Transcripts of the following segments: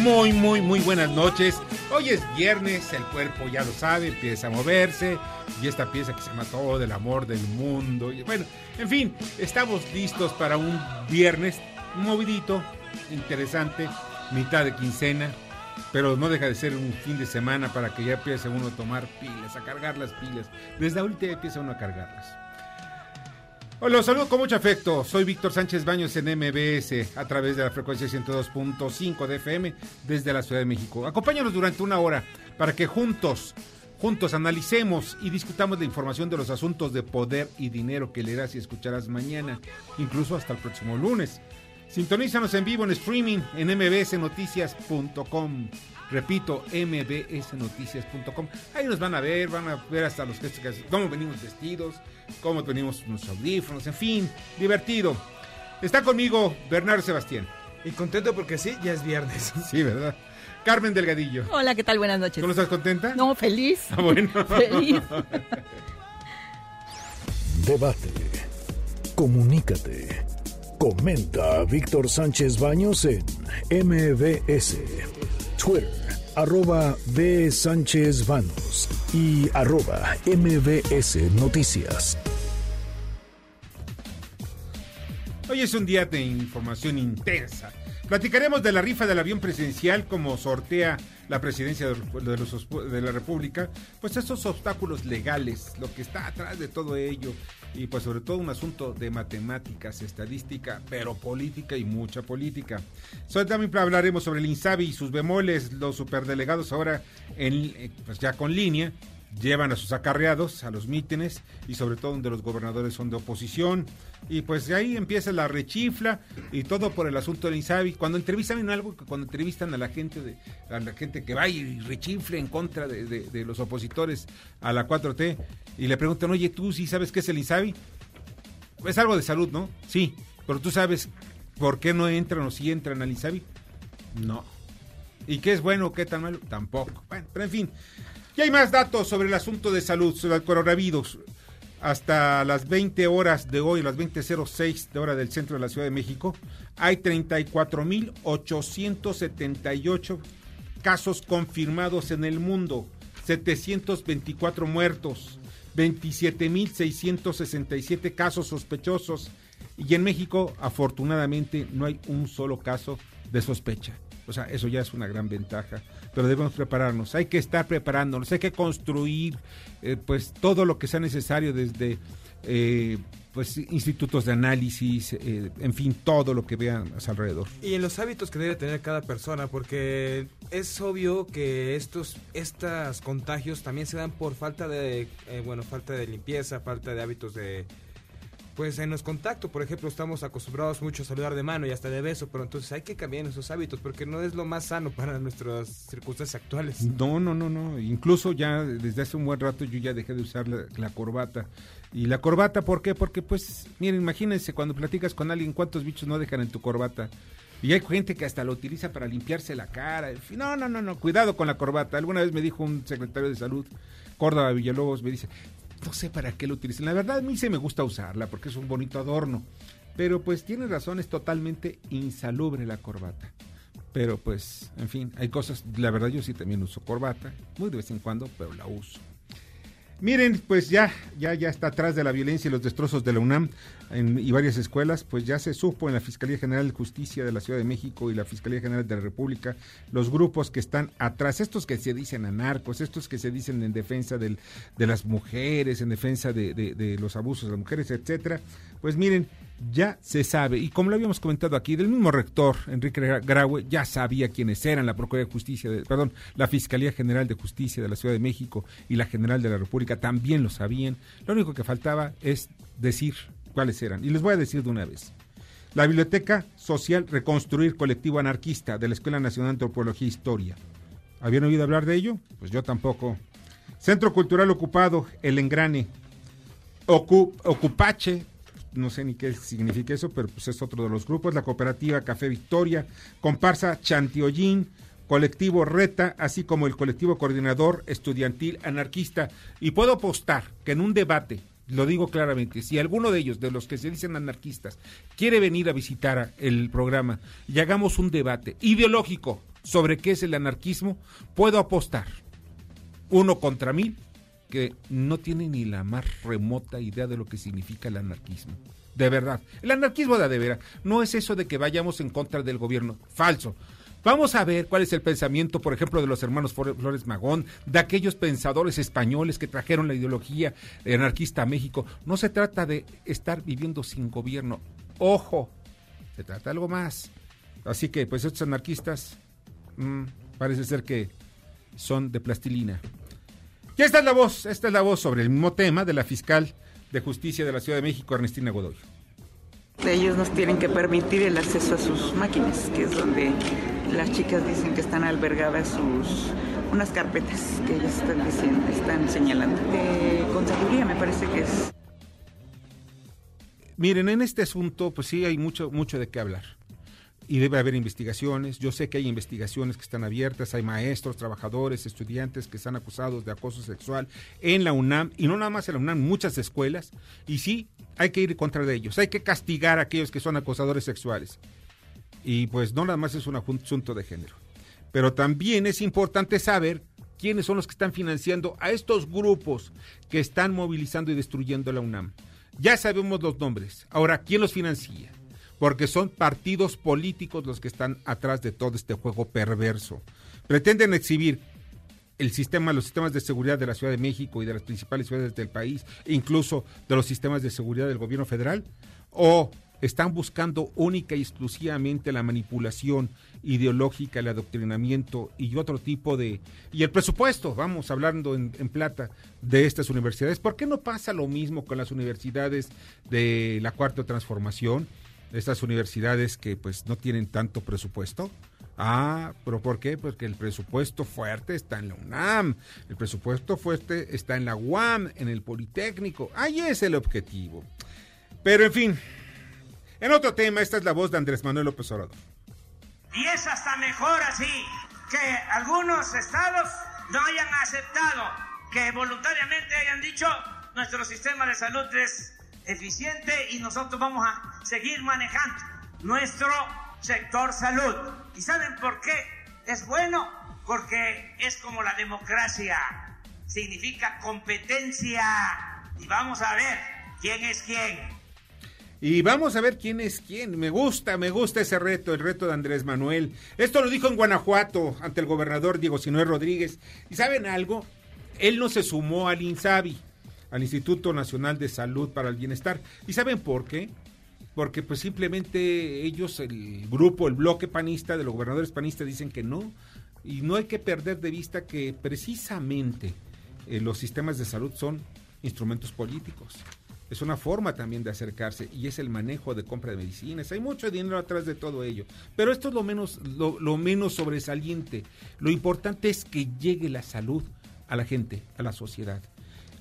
Muy, muy, muy buenas noches. Hoy es viernes, el cuerpo ya lo sabe, empieza a moverse. Y esta pieza que se llama Todo el amor del mundo. Bueno, en fin, estamos listos para un viernes movidito, interesante, mitad de quincena. Pero no deja de ser un fin de semana para que ya empiece uno a tomar pilas, a cargar las pilas. Desde ahorita empieza uno a cargarlas. Los saludo con mucho afecto. Soy Víctor Sánchez Baños en MBS a través de la frecuencia 102.5 de FM desde la Ciudad de México. Acompáñanos durante una hora para que juntos, juntos analicemos y discutamos la información de los asuntos de poder y dinero que leerás y escucharás mañana, incluso hasta el próximo lunes. Sintonízanos en vivo en streaming en mbsnoticias.com. Repito, mbsnoticias.com. Ahí nos van a ver, van a ver hasta los gestos, cómo venimos vestidos, cómo tenemos nuestros audífonos, en fin, divertido. Está conmigo Bernardo Sebastián. Y contento porque sí, ya es viernes. Sí, ¿verdad? Carmen Delgadillo. Hola, ¿qué tal? Buenas noches. ¿Tú no estás contenta? No, feliz. Ah, bueno. Feliz. Debate. Comunícate. Comenta a Víctor Sánchez Baños en MBS, Twitter, arroba B. Sánchez Baños y arroba MBS Noticias. Hoy es un día de información intensa. Platicaremos de la rifa del avión presidencial como sortea la presidencia de, la República, pues esos obstáculos legales, lo que está atrás de todo ello, y pues sobre todo un asunto de matemáticas, estadística, pero política y mucha política. So, también hablaremos sobre el INSABI y sus bemoles, los superdelegados ahora en, eh, pues ya con línea, llevan a sus acarreados a los mítines y sobre todo donde los gobernadores son de oposición. Y pues de ahí empieza la rechifla y todo por el asunto del INSABI. Cuando entrevistan en algo, cuando entrevistan a la gente de, a la gente que va y rechifle en contra de, los opositores a la 4T y le preguntan, oye, ¿tú sí sabes qué es el INSABI? Es algo de salud, ¿no? Sí, pero tú sabes por qué no entran o sí entran al INSABI? No. ¿Y qué es bueno o qué tan malo? Tampoco. Bueno, pero en fin, y hay más datos sobre el asunto de salud, sobre el coronavirus. Hasta las 20 horas de hoy, las 20.06 de hora del centro de la Ciudad de México, hay 34.878 casos confirmados en el mundo, 724 muertos, 27.667 casos sospechosos y en México afortunadamente no hay un solo caso de sospecha. O sea, eso ya es una gran ventaja pero debemos prepararnos. Hay que estar preparándonos, hay que construir eh, pues todo lo que sea necesario desde eh, pues institutos de análisis, eh, en fin, todo lo que vean a su alrededor. Y en los hábitos que debe tener cada persona, porque es obvio que estos estos contagios también se dan por falta de bueno, falta de limpieza, falta de hábitos de pues en los contactos, por ejemplo, estamos acostumbrados mucho a saludar de mano y hasta de beso, pero entonces hay que cambiar esos hábitos porque no es lo más sano para nuestras circunstancias actuales. No, no, no, no. Incluso ya desde hace un buen rato yo ya dejé de usar la, corbata. Y la corbata, ¿por qué? Porque pues, miren, imagínense cuando platicas con alguien cuántos bichos no dejan en tu corbata. Y hay gente que hasta lo utiliza para limpiarse la cara. No, no, no, no, cuidado con la corbata. Alguna vez me dijo un secretario de salud, Córdoba Villalobos, me dice, no sé para qué lo utilicen. La verdad a mí se me gusta usarla porque es un bonito adorno. Pero pues tiene razón, es totalmente insalubre la corbata. Pero pues, en fin, hay cosas, la verdad yo sí también uso corbata, muy de vez en cuando, pero la uso. Miren, pues ya, ya, ya está atrás de la violencia y los destrozos de la UNAM en, y varias escuelas, pues ya se supo en la Fiscalía General de Justicia de la Ciudad de México y la Fiscalía General de la República los grupos que están atrás, estos que se dicen anarcos, estos que se dicen en defensa de las mujeres, en defensa de, de los abusos de las mujeres, etcétera. Pues miren, ya se sabe, y como lo habíamos comentado aquí, del mismo rector, Enrique Graue, ya sabía quiénes eran la Procuraduría de Justicia, de, perdón, la Fiscalía General de Justicia de la Ciudad de México y la General de la República también lo sabían. Lo único que faltaba es decir cuáles eran. Y les voy a decir de una vez. La Biblioteca Social Reconstruir Colectivo Anarquista de la Escuela Nacional de Antropología e Historia. ¿Habían oído hablar de ello? Pues yo tampoco. Centro Cultural Ocupado, El Engrane. Ocupache, no sé ni qué significa eso, pero pues es otro de los grupos. La Cooperativa Café Victoria, Comparsa Chantiollín, Colectivo Reta, así como el Colectivo Coordinador Estudiantil Anarquista. Y puedo apostar que en un debate lo digo claramente, si alguno de ellos, de los que se dicen anarquistas, quiere venir a visitar el programa y hagamos un debate ideológico sobre qué es el anarquismo, puedo apostar uno contra mil que no tiene ni la más remota idea de lo que significa el anarquismo. De verdad. El anarquismo de, de veras no es eso de que vayamos en contra del gobierno. Falso. Vamos a ver cuál es el pensamiento, por ejemplo, de los hermanos Flores Magón, de aquellos pensadores españoles que trajeron la ideología anarquista a México. No se trata de estar viviendo sin gobierno. Ojo, se trata de algo más. Así que, pues estos anarquistas mmm, parece ser que son de plastilina. Y esta es la voz, esta es la voz sobre el mismo tema de la fiscal de justicia de la Ciudad de México, Ernestina Godoy. Ellos nos tienen que permitir el acceso a sus máquinas, que es donde las chicas dicen que están albergadas sus unas carpetas que ellas están diciendo, están señalando. De contaduría me parece que es. Miren, en este asunto, pues sí hay mucho, mucho de qué hablar y debe haber investigaciones. Yo sé que hay investigaciones que están abiertas, hay maestros, trabajadores, estudiantes que están acusados de acoso sexual en la UNAM, y no nada más en la UNAM, muchas escuelas, y sí, hay que ir contra de ellos, hay que castigar a aquellos que son acosadores sexuales. Y pues no nada más es un asunto de género. Pero también es importante saber quiénes son los que están financiando a estos grupos que están movilizando y destruyendo la UNAM. Ya sabemos los nombres. Ahora, ¿quién los financia? Porque son partidos políticos los que están atrás de todo este juego perverso. Pretenden exhibir el sistema, los sistemas de seguridad de la Ciudad de México y de las principales ciudades del país, incluso de los sistemas de seguridad del gobierno federal, o están buscando única y exclusivamente la manipulación ideológica, el adoctrinamiento y otro tipo de... Y el presupuesto, vamos hablando en, en, plata, de estas universidades. ¿Por qué no pasa lo mismo con las universidades de la Cuarta Transformación? Estas universidades que pues no tienen tanto presupuesto. Ah, pero ¿por qué? Porque el presupuesto fuerte está en la UNAM, el presupuesto fuerte está en la UAM, en el Politécnico. Ahí es el objetivo. Pero en fin, en otro tema, esta es la voz de Andrés Manuel López Obrador. Y es hasta mejor así que algunos estados no hayan aceptado, que voluntariamente hayan dicho nuestro sistema de salud es eficiente y nosotros vamos a seguir manejando nuestro sector salud. ¿Y saben por qué es bueno? Porque es como la democracia, significa competencia y vamos a ver quién es quién. Y vamos a ver quién es quién. Me gusta, me gusta ese reto, el reto de Andrés Manuel. Esto lo dijo en Guanajuato ante el gobernador Diego Sinué Rodríguez. ¿Y saben algo? Él no se sumó al INSABI al Instituto Nacional de Salud para el Bienestar. ¿Y saben por qué? Porque pues simplemente ellos, el grupo, el bloque panista de los gobernadores panistas dicen que no. Y no hay que perder de vista que precisamente eh, los sistemas de salud son instrumentos políticos. Es una forma también de acercarse y es el manejo de compra de medicinas. Hay mucho dinero atrás de todo ello. Pero esto es lo menos, lo, lo menos sobresaliente. Lo importante es que llegue la salud a la gente, a la sociedad.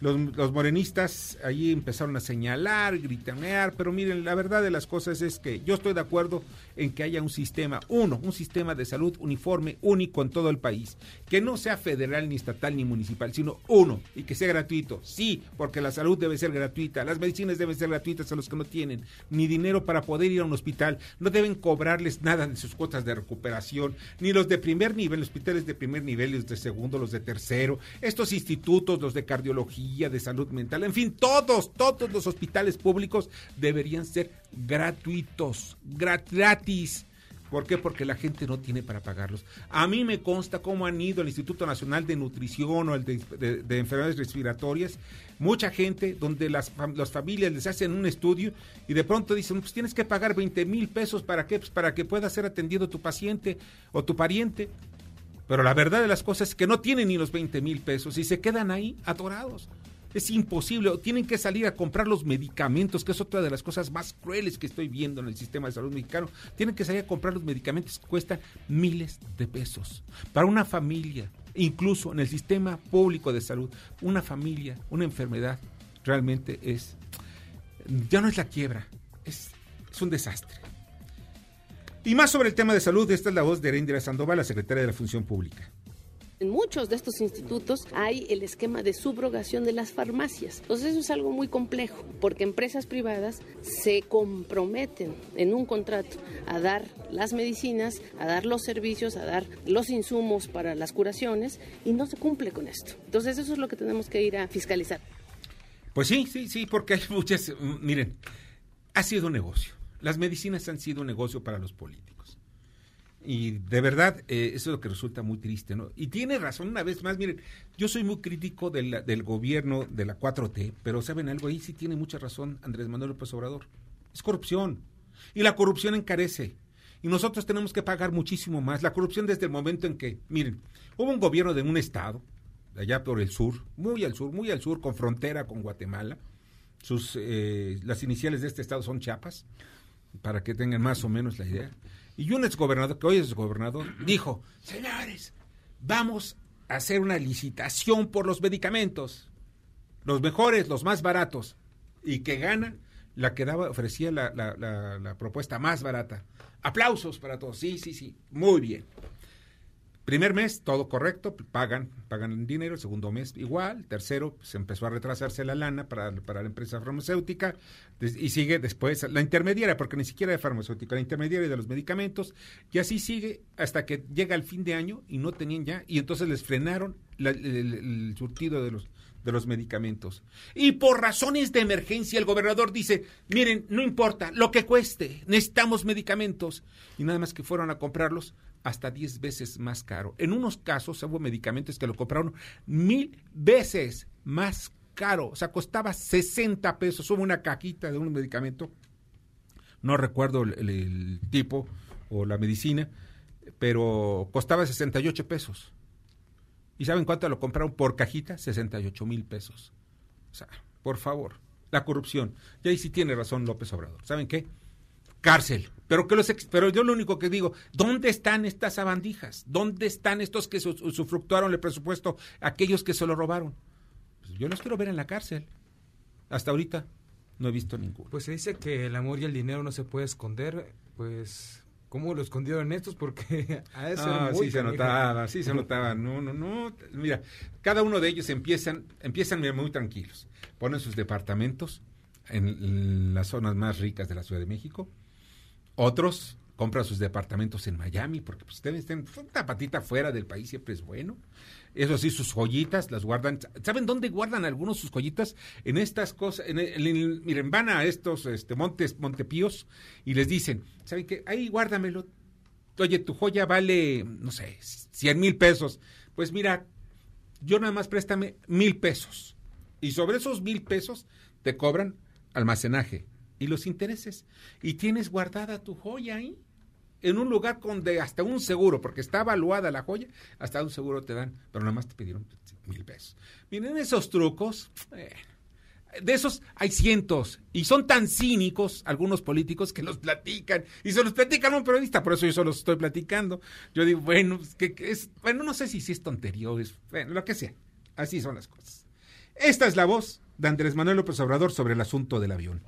Los, morenistas ahí empezaron a señalar, gritanear, pero miren, la verdad de las cosas es que yo estoy de acuerdo en que haya un sistema, uno, un sistema de salud uniforme, único en todo el país, que no sea federal, ni estatal, ni municipal, sino uno, y que sea gratuito. Sí, porque la salud debe ser gratuita, las medicinas deben ser gratuitas a los que no tienen ni dinero para poder ir a un hospital, no deben cobrarles nada de sus cuotas de recuperación, ni los de primer nivel, los hospitales de primer nivel, los de segundo, los de tercero, estos institutos, los de cardiología, de salud mental, en fin, todos, todos los hospitales públicos deberían ser gratuitos, gratis. ¿Por qué? Porque la gente no tiene para pagarlos. A mí me consta cómo han ido al Instituto Nacional de Nutrición o el de, Enfermedades Respiratorias, mucha gente donde las, las, familias les hacen un estudio y de pronto dicen, pues tienes que pagar 20 mil pesos para, qué? Pues para que pueda ser atendido tu paciente o tu pariente. Pero la verdad de las cosas es que no tienen ni los 20 mil pesos y se quedan ahí atorados. Es imposible. Tienen que salir a comprar los medicamentos, que es otra de las cosas más crueles que estoy viendo en el sistema de salud mexicano. Tienen que salir a comprar los medicamentos que cuestan miles de pesos. Para una familia, incluso en el sistema público de salud, una familia, una enfermedad, realmente es, ya no es la quiebra, es, un desastre. Y más sobre el tema de salud, esta es la voz de Erendira Sandoval, la secretaria de la Función Pública. En muchos de estos institutos hay el esquema de subrogación de las farmacias. Entonces eso es algo muy complejo, porque empresas privadas se comprometen en un contrato a dar las medicinas, a dar los servicios, a dar los insumos para las curaciones y no se cumple con esto. Entonces eso es lo que tenemos que ir a fiscalizar. Pues sí, sí, sí, porque hay muchas, miren, ha sido un negocio. Las medicinas han sido un negocio para los políticos. Y de verdad, eh, eso es lo que resulta muy triste, ¿no? Y tiene razón, una vez más, miren, yo soy muy crítico del, del gobierno de la 4T, pero ¿saben algo? Ahí sí tiene mucha razón Andrés Manuel López Obrador. Es corrupción. Y la corrupción encarece. Y nosotros tenemos que pagar muchísimo más. La corrupción desde el momento en que, miren, hubo un gobierno de un estado, allá por el sur, muy al sur, muy al sur, con frontera con Guatemala. Sus, eh, las iniciales de este estado son Chiapas, para que tengan más o menos la idea y un exgobernador, que hoy es gobernador, dijo, señores, vamos a hacer una licitación por los medicamentos, los mejores, los más baratos, y que gana la que daba, ofrecía la, la, la propuesta más barata. Aplausos para todos, sí, sí, sí, muy bien. Primer mes, todo correcto, pagan, pagan el dinero, el segundo mes igual, tercero, se empezó a retrasarse la lana para, la empresa farmacéutica y sigue después la intermediaria, porque ni siquiera de farmacéutica, la intermediaria de los medicamentos, y así sigue hasta que llega el fin de año y no tenían ya, y entonces les frenaron el, surtido de los, de los medicamentos. Y por razones de emergencia el gobernador dice, miren, no importa, lo que cueste, necesitamos medicamentos. Y nada más que fueron a comprarlos, hasta 10 veces más caro. En unos casos hubo medicamentos que lo compraron mil veces más caro. O sea, costaba 60 pesos. Hubo una cajita de un medicamento. No recuerdo el, tipo o la medicina, pero costaba 68 pesos. ¿Y saben cuánto lo compraron por cajita? 68 mil pesos. O sea, por favor, la corrupción. Y ahí sí tiene razón López Obrador. ¿Saben qué? Cárcel. Pero, que los pero yo lo único que digo, ¿dónde están estas sabandijas? ¿Dónde están estos que sufructuaron el presupuesto, aquellos que se lo robaron? Pues yo los quiero ver en la cárcel. Hasta ahorita no he visto ninguno. Pues se dice que el amor y el dinero no se puede esconder, pues ¿Cómo lo escondieron estos? Porque a eso ah, sí se notaba, sí se notaba. No, no, no. Mira, cada uno de ellos empiezan, empiezan muy tranquilos. Ponen sus departamentos en las zonas más ricas de la Ciudad de México otros compran sus departamentos en Miami, porque pues ustedes tienen una patita fuera del país siempre es bueno. Eso sí, sus joyitas las guardan. ¿Saben dónde guardan algunos sus joyitas? En estas cosas, en miren, van a estos este, montes, Montepíos y les dicen, ¿saben qué? Ahí guárdamelo. Oye, tu joya vale, no sé, 100 mil pesos. Pues mira, yo nada más préstame mil pesos. Y sobre esos mil pesos te cobran almacenaje, y los intereses. Y tienes guardada tu joya ahí, en un lugar con de hasta un seguro, porque está evaluada la joya, hasta un seguro te dan, pero nada más te pidieron mil pesos. Miren esos trucos. Eh, de esos hay cientos y son tan cínicos algunos políticos que los platican y se los platican a un periodista, por eso yo solo estoy platicando. Yo digo, bueno, que, es, bueno, no sé si, si es tontería o es, bueno, lo que sea. Así son las cosas. Esta es la voz de Andrés Manuel López Obrador sobre el asunto del avión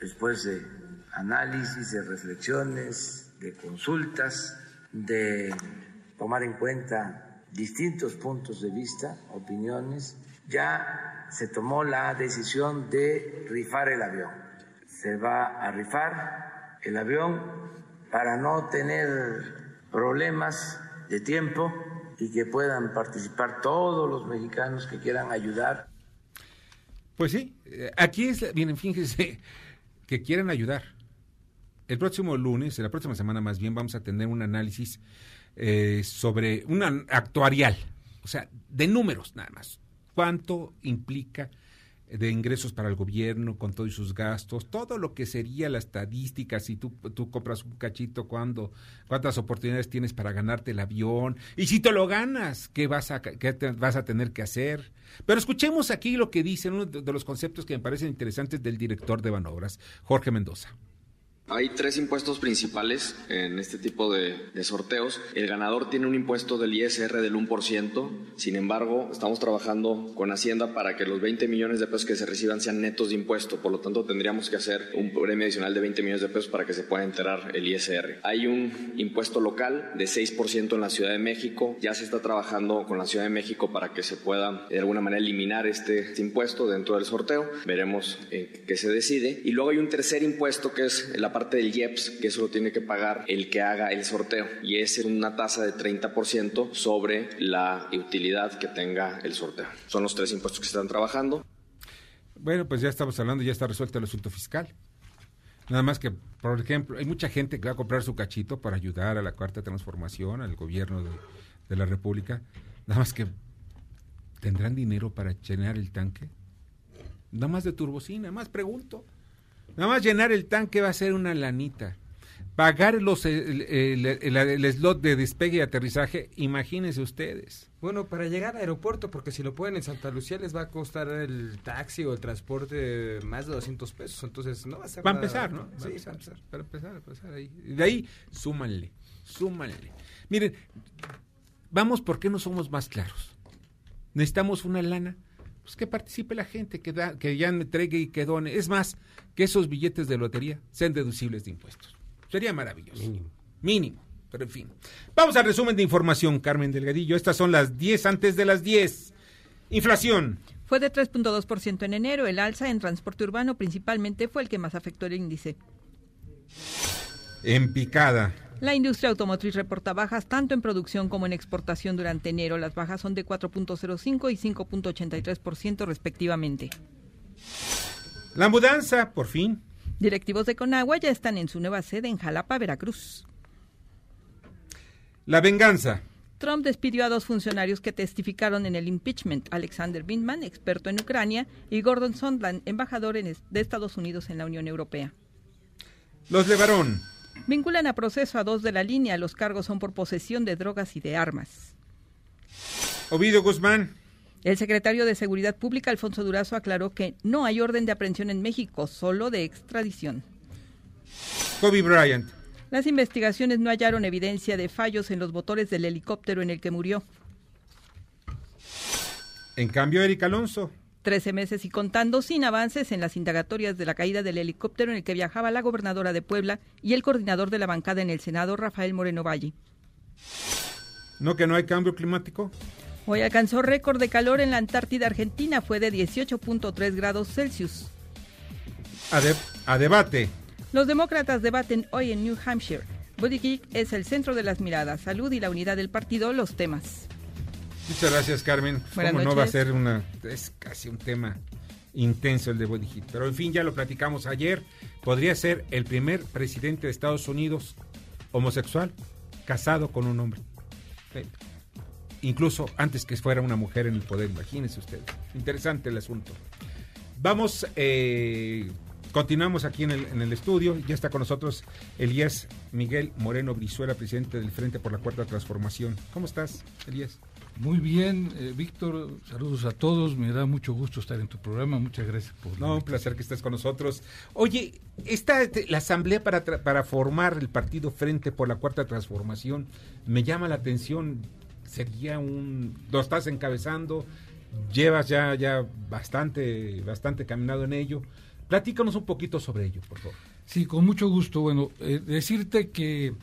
después de análisis, de reflexiones, de consultas, de tomar en cuenta distintos puntos de vista, opiniones, ya se tomó la decisión de rifar el avión. Se va a rifar el avión para no tener problemas de tiempo y que puedan participar todos los mexicanos que quieran ayudar. Pues sí, eh, aquí es, bien, fíjense, que quieren ayudar. el próximo lunes, la próxima semana más bien, vamos a tener un análisis eh, sobre una actuarial, o sea, de números nada más. ¿Cuánto implica de ingresos para el gobierno con todos sus gastos, todo lo que sería la estadística, si tú, tú compras un cachito, cuando, cuántas oportunidades tienes para ganarte el avión, y si te lo ganas, ¿qué vas a, qué vas a tener que hacer? Pero escuchemos aquí lo que dice uno de los conceptos que me parecen interesantes del director de Banobras, Jorge Mendoza. Hay tres impuestos principales en este tipo de, sorteos. El ganador tiene un impuesto del ISR del 1%. Sin embargo, estamos trabajando con Hacienda para que los 20 millones de pesos que se reciban sean netos de impuesto. Por lo tanto, tendríamos que hacer un premio adicional de 20 millones de pesos para que se pueda enterar el ISR. Hay un impuesto local de 6% en la Ciudad de México. Ya se está trabajando con la Ciudad de México para que se pueda de alguna manera eliminar este, este impuesto dentro del sorteo. Veremos eh, qué se decide. Y luego hay un tercer impuesto que es la parte del IEPS, que eso lo tiene que pagar el que haga el sorteo. Y es una tasa de 30% sobre la utilidad que tenga el sorteo. Son los tres impuestos que se están trabajando. Bueno, pues ya estamos hablando, ya está resuelto el asunto fiscal. Nada más que, por ejemplo, hay mucha gente que va a comprar su cachito para ayudar a la cuarta transformación, al gobierno de, de la República. Nada más que, ¿tendrán dinero para llenar el tanque? Nada más de turbocina, más pregunto. Nada más llenar el tanque va a ser una lanita. Pagar los, el, slot de despegue y aterrizaje, imagínense ustedes. Bueno, para llegar al aeropuerto, porque si lo pueden en Santa Lucía les va a costar el taxi o el transporte más de 200 pesos, entonces no va a ser Para empezar, ¿no? Sí, para empezar, para empezar, para empezar ahí. De ahí, súmanle, súmanle. Miren, vamos, ¿por qué no somos más claros? Necesitamos una lana pues que participe la gente, que, da, que ya entregue y que done. Es más, que esos billetes de lotería sean deducibles de impuestos. Sería maravilloso. Mínimo. Mínimo. Pero en fin. Vamos al resumen de información, Carmen Delgadillo. Estas son las 10 antes de las 10. Inflación. Fue de 3.2% en enero. El alza en transporte urbano principalmente fue el que más afectó el índice. En picada. La industria automotriz reporta bajas tanto en producción como en exportación durante enero. Las bajas son de 4.05 y 5.83% respectivamente. La mudanza, por fin. Directivos de Conagua ya están en su nueva sede en Jalapa, Veracruz. La venganza. Trump despidió a dos funcionarios que testificaron en el impeachment, Alexander Bindman, experto en Ucrania, y Gordon Sondland, embajador de Estados Unidos en la Unión Europea. Los Levarón. Vinculan a proceso a dos de la línea. Los cargos son por posesión de drogas y de armas. Ovidio Guzmán. El secretario de Seguridad Pública, Alfonso Durazo, aclaró que no hay orden de aprehensión en México, solo de extradición. Kobe Bryant. Las investigaciones no hallaron evidencia de fallos en los motores del helicóptero en el que murió. En cambio, Eric Alonso. Trece meses y contando sin avances en las indagatorias de la caída del helicóptero en el que viajaba la gobernadora de Puebla y el coordinador de la bancada en el Senado, Rafael Moreno Valle. ¿No que no hay cambio climático? Hoy alcanzó récord de calor en la Antártida Argentina, fue de 18.3 grados Celsius. A, debate. Los demócratas debaten hoy en New Hampshire. Buttigieg es el centro de las miradas, salud y la unidad del partido, los temas. Muchas gracias, Carmen. Buenas ¿Cómo noches. no va a ser una... Es casi un tema intenso el de Body Hit. Pero en fin, ya lo platicamos ayer. Podría ser el primer presidente de Estados Unidos homosexual casado con un hombre. Incluso antes que fuera una mujer en el poder, imagínense ustedes. Interesante el asunto. Vamos, eh, continuamos aquí en el, en el estudio. Ya está con nosotros Elías Miguel Moreno Brizuela, presidente del Frente por la Cuarta Transformación. ¿Cómo estás, Elías? Muy bien, eh, Víctor, saludos a todos, me da mucho gusto estar en tu programa, muchas gracias por... No, un placer que estés con nosotros. Oye, esta, la asamblea para, para formar el partido Frente por la Cuarta Transformación me llama la atención, sería un... Lo estás encabezando, llevas ya, ya bastante, bastante caminado en ello. Platícanos un poquito sobre ello, por favor. Sí, con mucho gusto. Bueno, eh, decirte que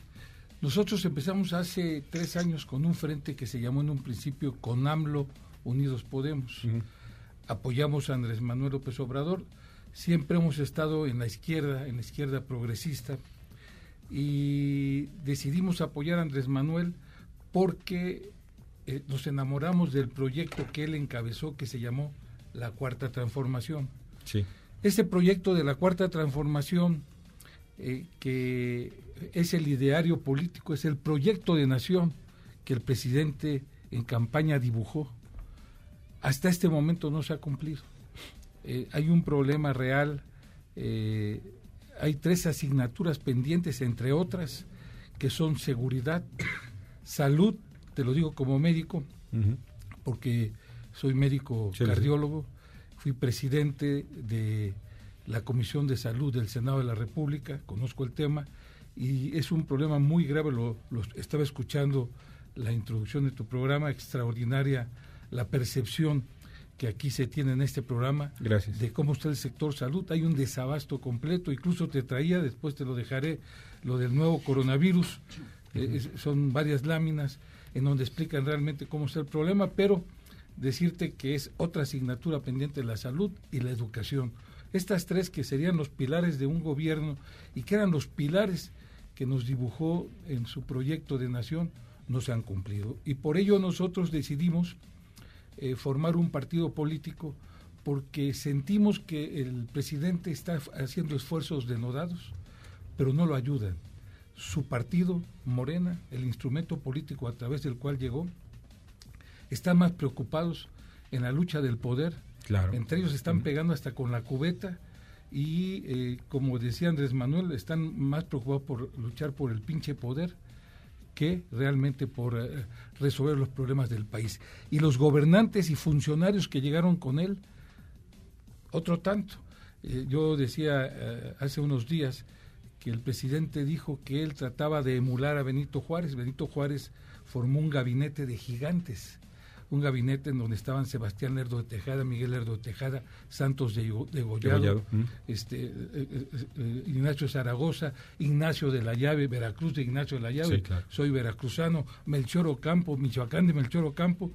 nosotros empezamos hace tres años con un frente que se llamó en un principio Con AMLO Unidos Podemos. Apoyamos a Andrés Manuel López Obrador. Siempre hemos estado en la izquierda, en la izquierda progresista. Y decidimos apoyar a Andrés Manuel porque eh, nos enamoramos del proyecto que él encabezó que se llamó La Cuarta Transformación. Sí. Este proyecto de la Cuarta Transformación eh, que es el ideario político, es el proyecto de nación que el presidente en campaña dibujó. Hasta este momento no se ha cumplido. Eh, hay un problema real, eh, hay tres asignaturas pendientes, entre otras, que son seguridad, salud, te lo digo como médico, porque soy médico cardiólogo, fui presidente de la Comisión de Salud del Senado de la República, conozco el tema, y es un problema muy grave, lo, estaba escuchando la introducción de tu programa, extraordinaria la percepción que aquí se tiene en este programa Gracias. de cómo está el sector salud. Hay un desabasto completo, incluso te traía, después te lo dejaré, lo del nuevo coronavirus. Eh, son varias láminas en donde explican realmente cómo está el problema, pero decirte que es otra asignatura pendiente la salud y la educación. Estas tres que serían los pilares de un gobierno y que eran los pilares que nos dibujó en su proyecto de nación, no se han cumplido. Y por ello nosotros decidimos eh, formar un partido político porque sentimos que el presidente está haciendo esfuerzos denodados, pero no lo ayudan. Su partido, Morena, el instrumento político a través del cual llegó, están más preocupados en la lucha del poder. Claro. Entre ellos están pegando hasta con la cubeta y, eh, como decía Andrés Manuel, están más preocupados por luchar por el pinche poder que realmente por eh, resolver los problemas del país. Y los gobernantes y funcionarios que llegaron con él, otro tanto. Eh, yo decía hace unos días que el presidente dijo que él trataba de emular a Benito Juárez. Benito Juárez formó un gabinete de gigantes un gabinete en donde estaban Sebastián Lerdo de Tejada, Miguel Lerdo de Tejada, Santos de, Gollado, este, eh, eh, eh, Ignacio Zaragoza, Ignacio de la Llave, Veracruz de Ignacio de la Llave, soy veracruzano, Melchor Ocampo, Michoacán de Melchor Ocampo,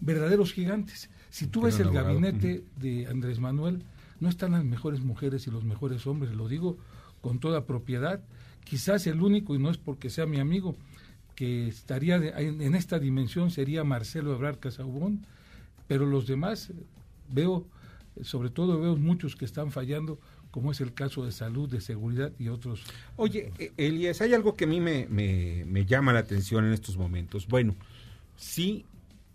verdaderos gigantes. Si tú ves el gabinete de Andrés Manuel, no están las mejores mujeres y los mejores hombres, lo digo con toda propiedad. Quizás el único, y no es porque sea mi amigo, que estaría en esta dimensión sería Marcelo Ebrard Casaubón, pero los demás veo, sobre todo veo muchos que están fallando, como es el caso de salud, de seguridad y otros. Oye, e, Elías, hay algo que a mí me, me llama la atención en estos momentos. Bueno, sí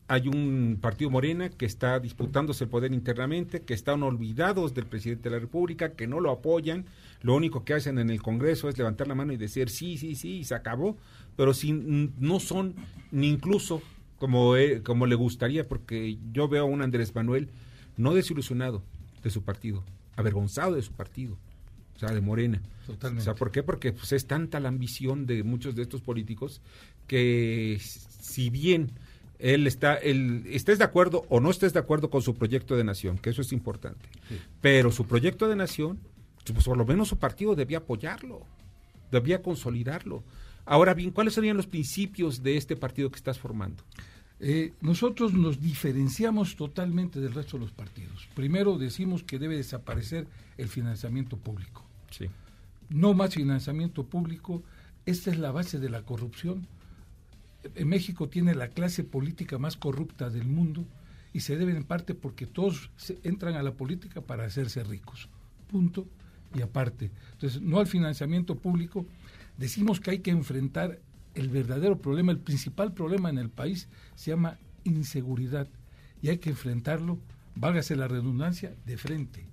hay un partido Morena que está disputándose el poder internamente, que están olvidados del presidente de la República, que no lo apoyan, lo único que hacen en el Congreso es levantar la mano y decir sí, sí, sí, y se acabó, pero si no son ni incluso como, eh, como le gustaría, porque yo veo a un Andrés Manuel no desilusionado de su partido, avergonzado de su partido, o sea, de Morena. Totalmente. O sea, ¿por qué? Porque pues, es tanta la ambición de muchos de estos políticos que si bien él está, él, estés de acuerdo o no estés de acuerdo con su proyecto de nación, que eso es importante, pero su proyecto de nación, pues por lo menos su partido debía apoyarlo, debía consolidarlo. Ahora bien, ¿cuáles serían los principios de este partido que estás formando? Eh, nosotros nos diferenciamos totalmente del resto de los partidos. Primero decimos que debe desaparecer el financiamiento público. Sí. No más financiamiento público. Esta es la base de la corrupción. En México tiene la clase política más corrupta del mundo y se debe en parte porque todos entran a la política para hacerse ricos. Punto y aparte. Entonces, no al financiamiento público decimos que hay que enfrentar el verdadero problema, el principal problema en el país se llama inseguridad y hay que enfrentarlo, válgase la redundancia, de frente.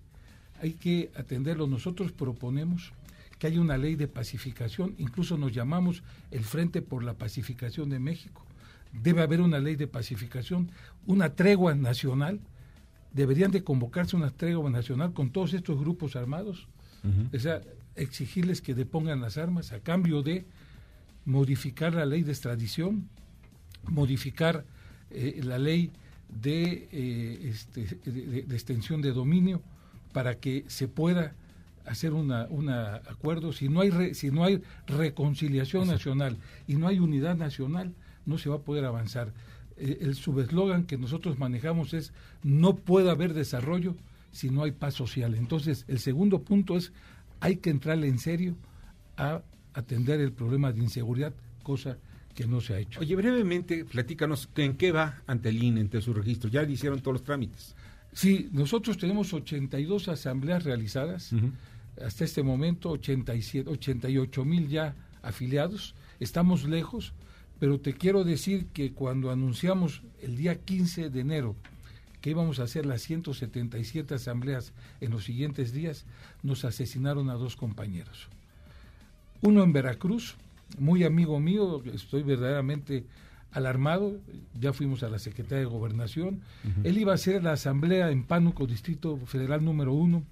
Hay que atenderlo. Nosotros proponemos que haya una ley de pacificación, incluso nos llamamos el Frente por la Pacificación de México. Debe haber una ley de pacificación, una tregua nacional. Deberían de convocarse una tregua nacional con todos estos grupos armados. O sea, exigirles que depongan las armas a cambio de modificar la ley de extradición, modificar eh, la ley de, eh, este, de, extensión de dominio para que se pueda hacer un una acuerdo. Si no hay si no hay reconciliación nacional y no hay unidad nacional, no se va a poder avanzar. Eh, el subeslogan que nosotros manejamos es no puede haber desarrollo si no hay paz social. Entonces, el segundo punto es hay que entrarle en serio a atender el problema de inseguridad, cosa que no se ha hecho. Oye, brevemente, platícanos en qué va ante el INE, ante su registro. Ya le hicieron todos los trámites. Sí, nosotros tenemos 82 asambleas realizadas. Hasta este momento 87, 88 mil ya afiliados. Estamos lejos, pero te quiero decir que cuando anunciamos el día 15 de enero que íbamos a hacer las 177 asambleas en los siguientes días, nos asesinaron a dos compañeros. Uno en Veracruz, muy amigo mío, estoy verdaderamente alarmado, ya fuimos a la Secretaría de Gobernación, él iba a hacer la asamblea en Pánuco, Distrito Federal número uno,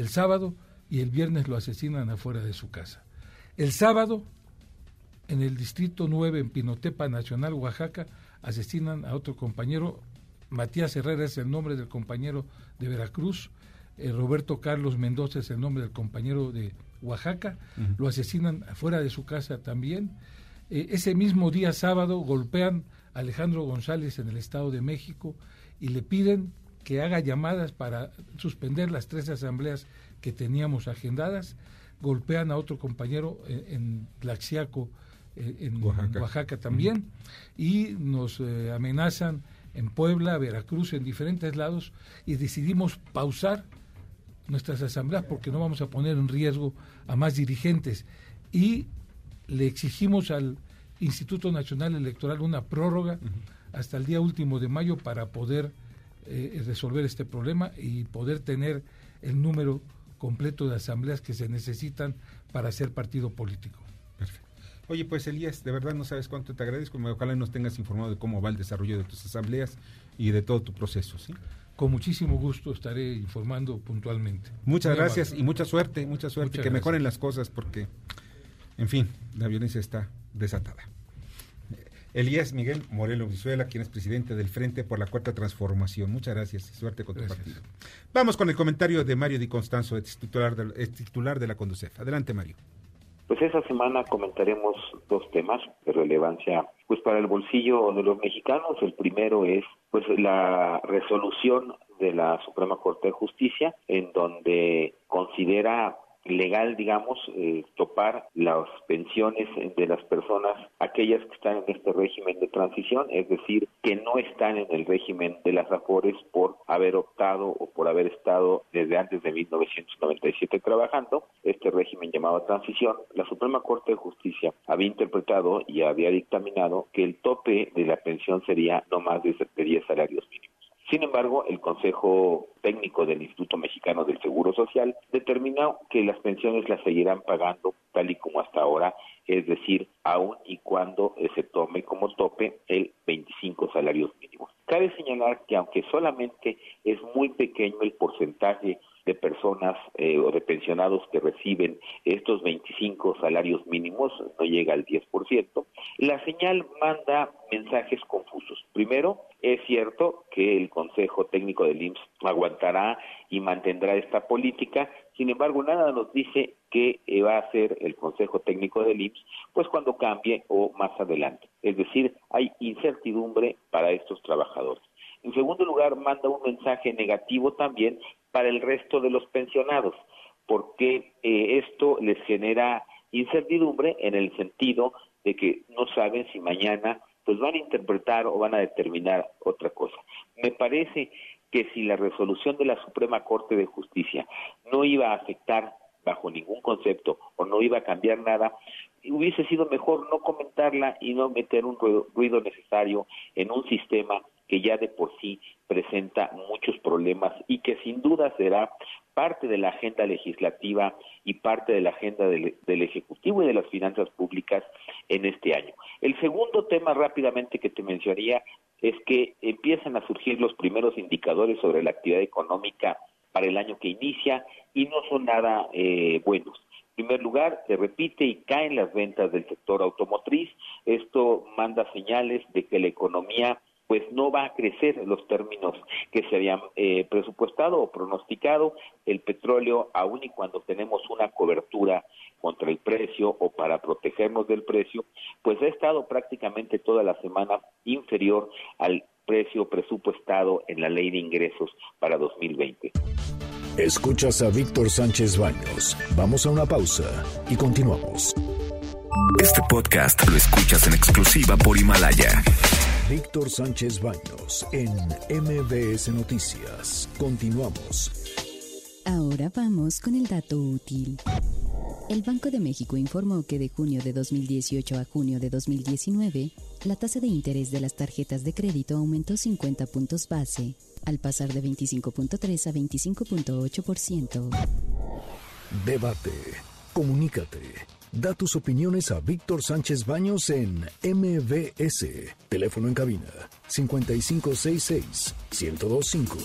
el sábado, y el viernes lo asesinan afuera de su casa. El sábado, en el Distrito 9, en Pinotepa Nacional, Oaxaca, asesinan a otro compañero Matías Herrera es el nombre del compañero de Veracruz, eh, Roberto Carlos Mendoza es el nombre del compañero de Oaxaca, lo asesinan afuera de su casa también. Eh, ese mismo día sábado golpean a Alejandro González en el Estado de México y le piden que haga llamadas para suspender las tres asambleas que teníamos agendadas. Golpean a otro compañero eh, en, Tlaxiaco, en Oaxaca. también, y nos amenazan en Puebla, Veracruz, en diferentes lados, y decidimos pausar nuestras asambleas porque no vamos a poner en riesgo a más dirigentes. Y le exigimos al Instituto Nacional Electoral una prórroga hasta el día último de mayo para poder eh, resolver este problema y poder tener el número completo de asambleas que se necesitan para ser partido político. Oye, pues Elías, de verdad no sabes cuánto te agradezco. Ojalá nos tengas informado de cómo va el desarrollo de tus asambleas y de todo tu proceso, ¿sí? Con muchísimo gusto estaré informando puntualmente. Muchas gracias y mucha suerte, mucha suerte, que mejoren las cosas porque, en fin, la violencia está desatada. Elías Miguel Morelo Vizuela, quien es presidente del Frente por la Cuarta Transformación. Muchas gracias y suerte con tu partido. Vamos con el comentario de Mario Di Constanzo, titular de, titular de la Conducef. Adelante, Mario. Pues esa semana comentaremos dos temas de relevancia pues para el bolsillo de los mexicanos. El primero es pues la resolución de la Suprema Corte de Justicia en donde considera legal, digamos, eh, topar las pensiones de las personas, aquellas que están en este régimen de transición, es decir, que no están en el régimen de las AFORES por haber optado o por haber estado desde antes de 1997 trabajando, este régimen llamado transición, la Suprema Corte de Justicia había interpretado y había dictaminado que el tope de la pensión sería no más de 10 salarios mínimos. Sin embargo, el Consejo Técnico del Instituto Mexicano del Seguro Social determinó que las pensiones las seguirán pagando tal y como hasta ahora, es decir, aun y cuando se tome como tope el 25 salarios mínimos. Cabe señalar que aunque solamente es muy pequeño el porcentaje de personas eh, o de pensionados que reciben estos 25 salarios mínimos, no llega al 10%, la señal manda mensajes confusos. Primero, es cierto que el Consejo Técnico del IMSS aguantará y mantendrá esta política, sin embargo, nada nos dice qué va a hacer el Consejo Técnico del IMSS, pues cuando cambie o más adelante. Es decir, hay incertidumbre para estos trabajadores. En segundo lugar, manda un mensaje negativo también para el resto de los pensionados, porque eh, esto les genera incertidumbre en el sentido de que no saben si mañana pues van a interpretar o van a determinar otra cosa. Me parece que si la resolución de la Suprema Corte de Justicia no iba a afectar bajo ningún concepto o no iba a cambiar nada, hubiese sido mejor no comentarla y no meter un ruido necesario en un sistema que ya de por sí presenta muchos problemas y que sin duda será parte de la agenda legislativa y parte de la agenda del, Ejecutivo y de las finanzas públicas en este año. El segundo tema rápidamente que te mencionaría es que empiezan a surgir los primeros indicadores sobre la actividad económica para el año que inicia y no son nada eh, buenos. En primer lugar, se repite y caen las ventas del sector automotriz. Esto manda señales de que la economía pues no va a crecer en los términos que se habían eh, presupuestado o pronosticado. El petróleo, aun y cuando tenemos una cobertura contra el precio o para protegernos del precio, pues ha estado prácticamente toda la semana inferior al precio presupuestado en la ley de ingresos para 2020. Escuchas a Víctor Sánchez Baños. Vamos a una pausa y continuamos. Este podcast lo escuchas en exclusiva por Himalaya. Víctor Sánchez Baños en MBS Noticias. Continuamos. Ahora vamos con el dato útil. El Banco de México informó que de junio de 2018 a junio de 2019, la tasa de interés de las tarjetas de crédito aumentó 50 puntos base, al pasar de 25.3 a 25.8%. Debate. Comunícate. Da tus opiniones a Víctor Sánchez Baños en MBS. Teléfono en cabina 5566 1025.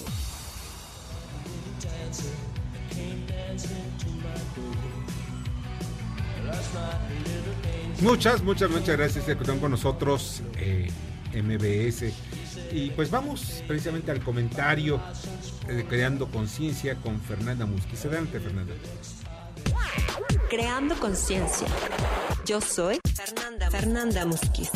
Muchas, muchas, muchas gracias que están con nosotros, eh, MBS. Y pues vamos precisamente al comentario de Creando Conciencia con Fernanda Musquiz. Adelante, Fernanda. Creando Conciencia. Yo soy Fernanda, Fernanda Musquiz.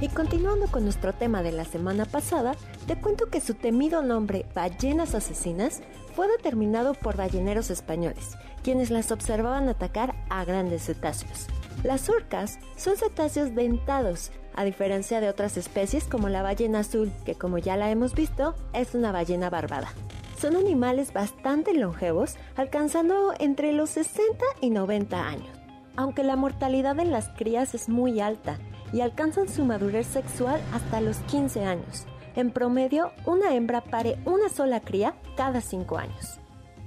Y continuando con nuestro tema de la semana pasada, te cuento que su temido nombre, ballenas asesinas, fue determinado por balleneros españoles, quienes las observaban atacar a grandes cetáceos. Las orcas son cetáceos dentados, a diferencia de otras especies como la ballena azul, que como ya la hemos visto, es una ballena barbada. Son animales bastante longevos, alcanzando entre los 60 y 90 años. Aunque la mortalidad en las crías es muy alta y alcanzan su madurez sexual hasta los 15 años. En promedio, una hembra pare una sola cría cada 5 años.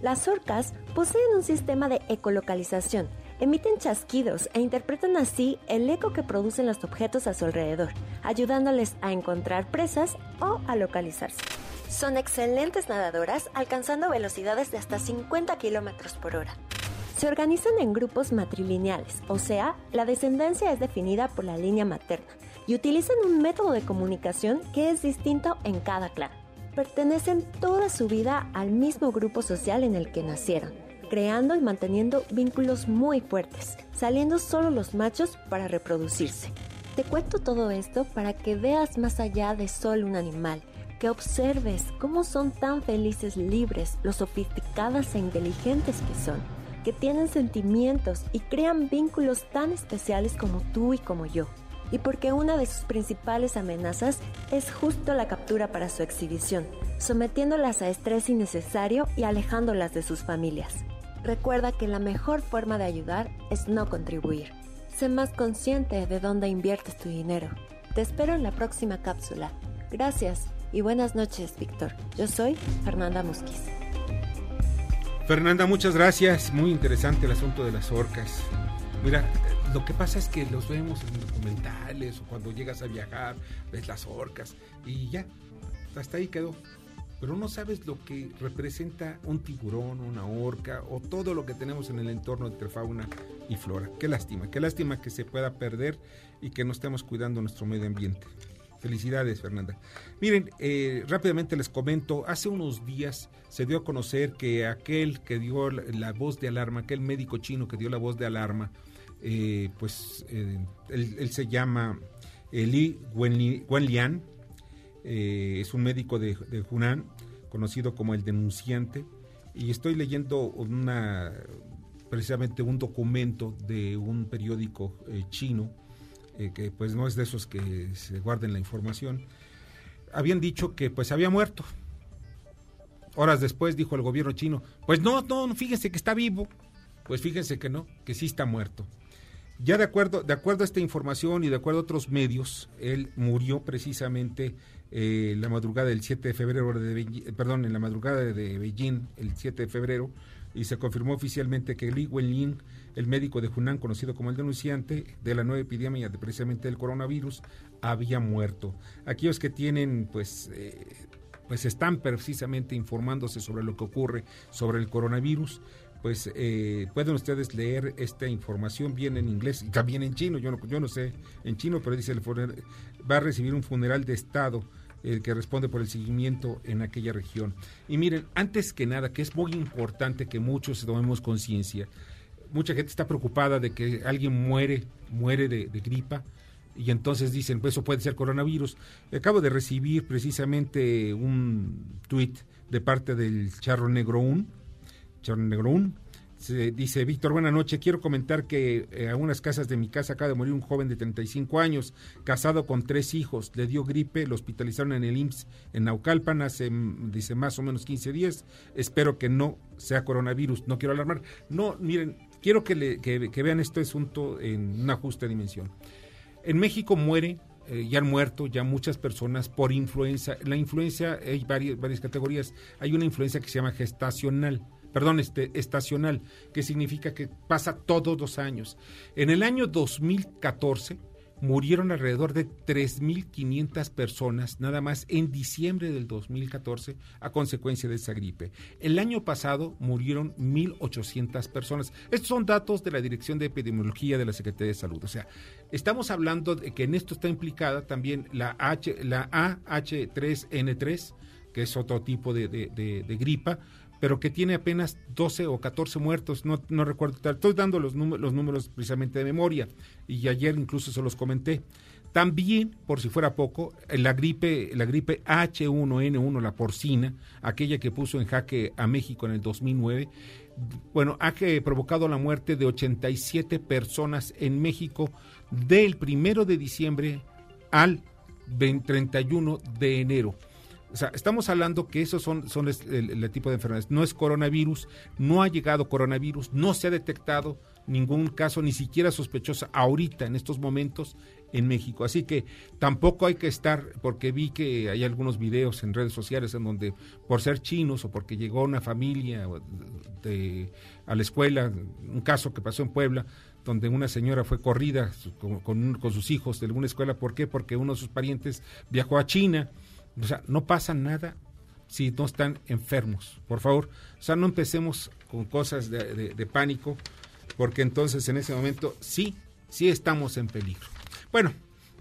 Las orcas poseen un sistema de ecolocalización, emiten chasquidos e interpretan así el eco que producen los objetos a su alrededor, ayudándoles a encontrar presas o a localizarse. Son excelentes nadadoras, alcanzando velocidades de hasta 50 km por hora. Se organizan en grupos matrilineales, o sea, la descendencia es definida por la línea materna, y utilizan un método de comunicación que es distinto en cada clan. Pertenecen toda su vida al mismo grupo social en el que nacieron, creando y manteniendo vínculos muy fuertes, saliendo solo los machos para reproducirse. Te cuento todo esto para que veas más allá de solo un animal, que observes cómo son tan felices, libres, lo sofisticadas e inteligentes que son, que tienen sentimientos y crean vínculos tan especiales como tú y como yo. Y porque una de sus principales amenazas es justo la captura para su exhibición, sometiéndolas a estrés innecesario y alejándolas de sus familias. Recuerda que la mejor forma de ayudar es no contribuir. Sé más consciente de dónde inviertes tu dinero. Te espero en la próxima cápsula. Gracias y buenas noches, Víctor. Yo soy Fernanda Musquiz. Fernanda, muchas gracias. Muy interesante el asunto de las orcas. Mira, lo que pasa es que los vemos en documentales o cuando llegas a viajar, ves las orcas y ya, hasta ahí quedó. Pero no sabes lo que representa un tiburón, una orca o todo lo que tenemos en el entorno entre fauna y flora. Qué lástima, qué lástima que se pueda perder y que no estemos cuidando nuestro medio ambiente. Felicidades, Fernanda. Miren, eh, rápidamente les comento, hace unos días se dio a conocer que aquel que dio la, voz de alarma, aquel médico chino que dio la voz de alarma, eh, pues eh, él, se llama Li Wenlian, es un médico de, Hunan, conocido como el denunciante, y estoy leyendo una precisamente un documento de un periódico chino eh, que pues no es de esos que se guarden la información, habían dicho que pues había muerto. Horas después dijo el gobierno chino, pues no, no, fíjense que está vivo. Pues fíjense que no, que sí está muerto. Ya de acuerdo, de acuerdo a esta información y de acuerdo a otros medios, él murió precisamente eh, la madrugada del 7 de febrero de perdón, en la madrugada de Beijing, el 7 de febrero, y se confirmó oficialmente que Li Wenlin, el médico de Hunan conocido como el denunciante de la nueva epidemia de precisamente del coronavirus, había muerto. Aquellos que tienen, pues, eh, pues están precisamente informándose sobre lo que ocurre sobre el coronavirus, pues eh, pueden ustedes leer esta información bien en inglés y también en chino. Yo no, yo no sé en chino, pero dice el va a recibir un funeral de Estado el que responde por el seguimiento en aquella región. Y miren, antes que nada, que es muy importante que muchos tomemos conciencia, mucha gente está preocupada de que alguien muere, muere de, gripa, y entonces dicen, pues eso puede ser coronavirus. Acabo de recibir precisamente un tuit de parte del Charro Negro 1, Charro Negro 1, Se dice Víctor, buena noche. Quiero comentar que eh, a unas casas de mi casa acaba de morir un joven de 35 años, casado con tres hijos. Le dio gripe, lo hospitalizaron en el IMSS en Naucalpan hace, mm, dice, más o menos 15 días. Espero que no sea coronavirus. No quiero alarmar. No, miren, quiero que, le, que, que vean este asunto en una justa dimensión. En México muere eh, ya han muerto ya muchas personas por influenza. La influencia, hay varias, varias categorías. Hay una influencia que se llama gestacional, perdón, este, estacional, que significa que pasa todos los años. En el año 2014 murieron alrededor de 3.500 personas nada más en diciembre del 2014 a consecuencia de esa gripe. El año pasado murieron 1.800 personas. Estos son datos de la Dirección de Epidemiología de la Secretaría de Salud. O sea, estamos hablando de que en esto está implicada también la, H, la AH3N3, que es otro tipo de, de, de, de gripa, pero que tiene apenas 12 o 14 muertos, no, no recuerdo, estoy dando los, números, los números precisamente de memoria, y ayer incluso se los comenté. También, por si fuera poco, la gripe, la gripe H1N1, la porcina, aquella que puso en jaque a México en el 2009, bueno, ha provocado la muerte de 87 personas en México del primero de diciembre al 20, 31 de enero. O sea, estamos hablando que esos son, son el, tipo de enfermedades. No es coronavirus, no ha llegado coronavirus, no se ha detectado ningún caso, ni siquiera sospechosa ahorita, en estos momentos, en México. Así que tampoco hay que estar, porque vi que hay algunos videos en redes sociales en donde por ser chinos o porque llegó una familia a la escuela, un caso que pasó en Puebla, donde una señora fue corrida con, con, con sus hijos de alguna escuela. ¿Por qué? Porque uno de sus parientes viajó a China o sea, no pasa nada si no están enfermos, por favor. O sea, no empecemos con cosas de, de, de, pánico, porque entonces en ese momento sí, sí estamos en peligro. Bueno,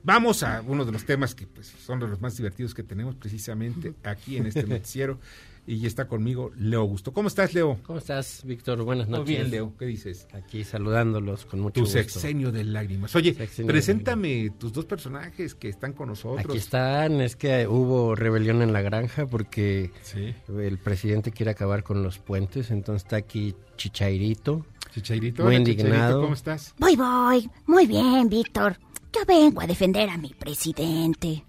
vamos a uno de los temas que pues, son de los más divertidos que tenemos precisamente aquí en este noticiero. Y está conmigo Leo Augusto. ¿Cómo estás, Leo? ¿Cómo estás, Víctor? Buenas noches. Muy bien, Leo. ¿Qué dices? Aquí saludándolos con mucho tu gusto. sexenio de lágrimas. Oye, sexenio preséntame tus dos personajes que están con nosotros. Aquí están. Es que hubo rebelión en la granja porque sí. el presidente quiere acabar con los puentes. Entonces está aquí Chichairito. Chichairito. Muy indignado. Chichairito, ¿Cómo estás? Voy, voy. Muy bien, Víctor. Yo vengo a defender a mi presidente.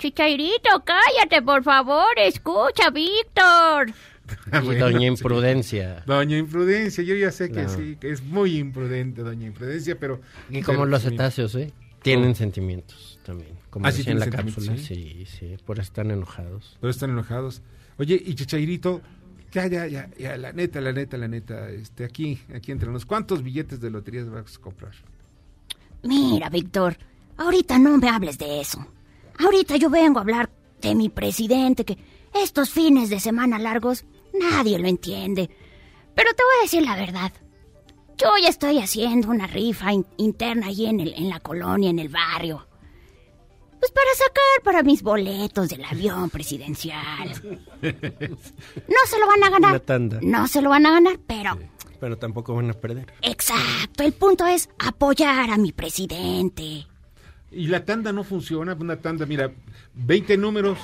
Chichairito, cállate, por favor. Escucha, Víctor. Y bueno, doña Imprudencia. Doña Imprudencia, yo ya sé que no. sí, que es muy imprudente Doña Imprudencia, pero... Y como pero, los cetáceos, ¿eh? Tienen oh. sentimientos también. Como ¿Ah, decía en la cápsula. ¿sí? sí, sí, por están enojados. Por están enojados. Oye, y Chichairito, ya, ya, ya, ya, la neta, la neta, la neta, este, aquí, aquí entre nos, ¿cuántos billetes de loterías vas a comprar? Mira, Víctor, ahorita no me hables de eso. Ahorita yo vengo a hablar de mi presidente, que estos fines de semana largos nadie lo entiende. Pero te voy a decir la verdad. Yo ya estoy haciendo una rifa in interna ahí en, el, en la colonia, en el barrio. Pues para sacar para mis boletos del avión presidencial. No se lo van a ganar. No se lo van a ganar, pero... Sí, pero tampoco van a perder. Exacto. El punto es apoyar a mi presidente. Y la tanda no funciona, una tanda, mira, 20 números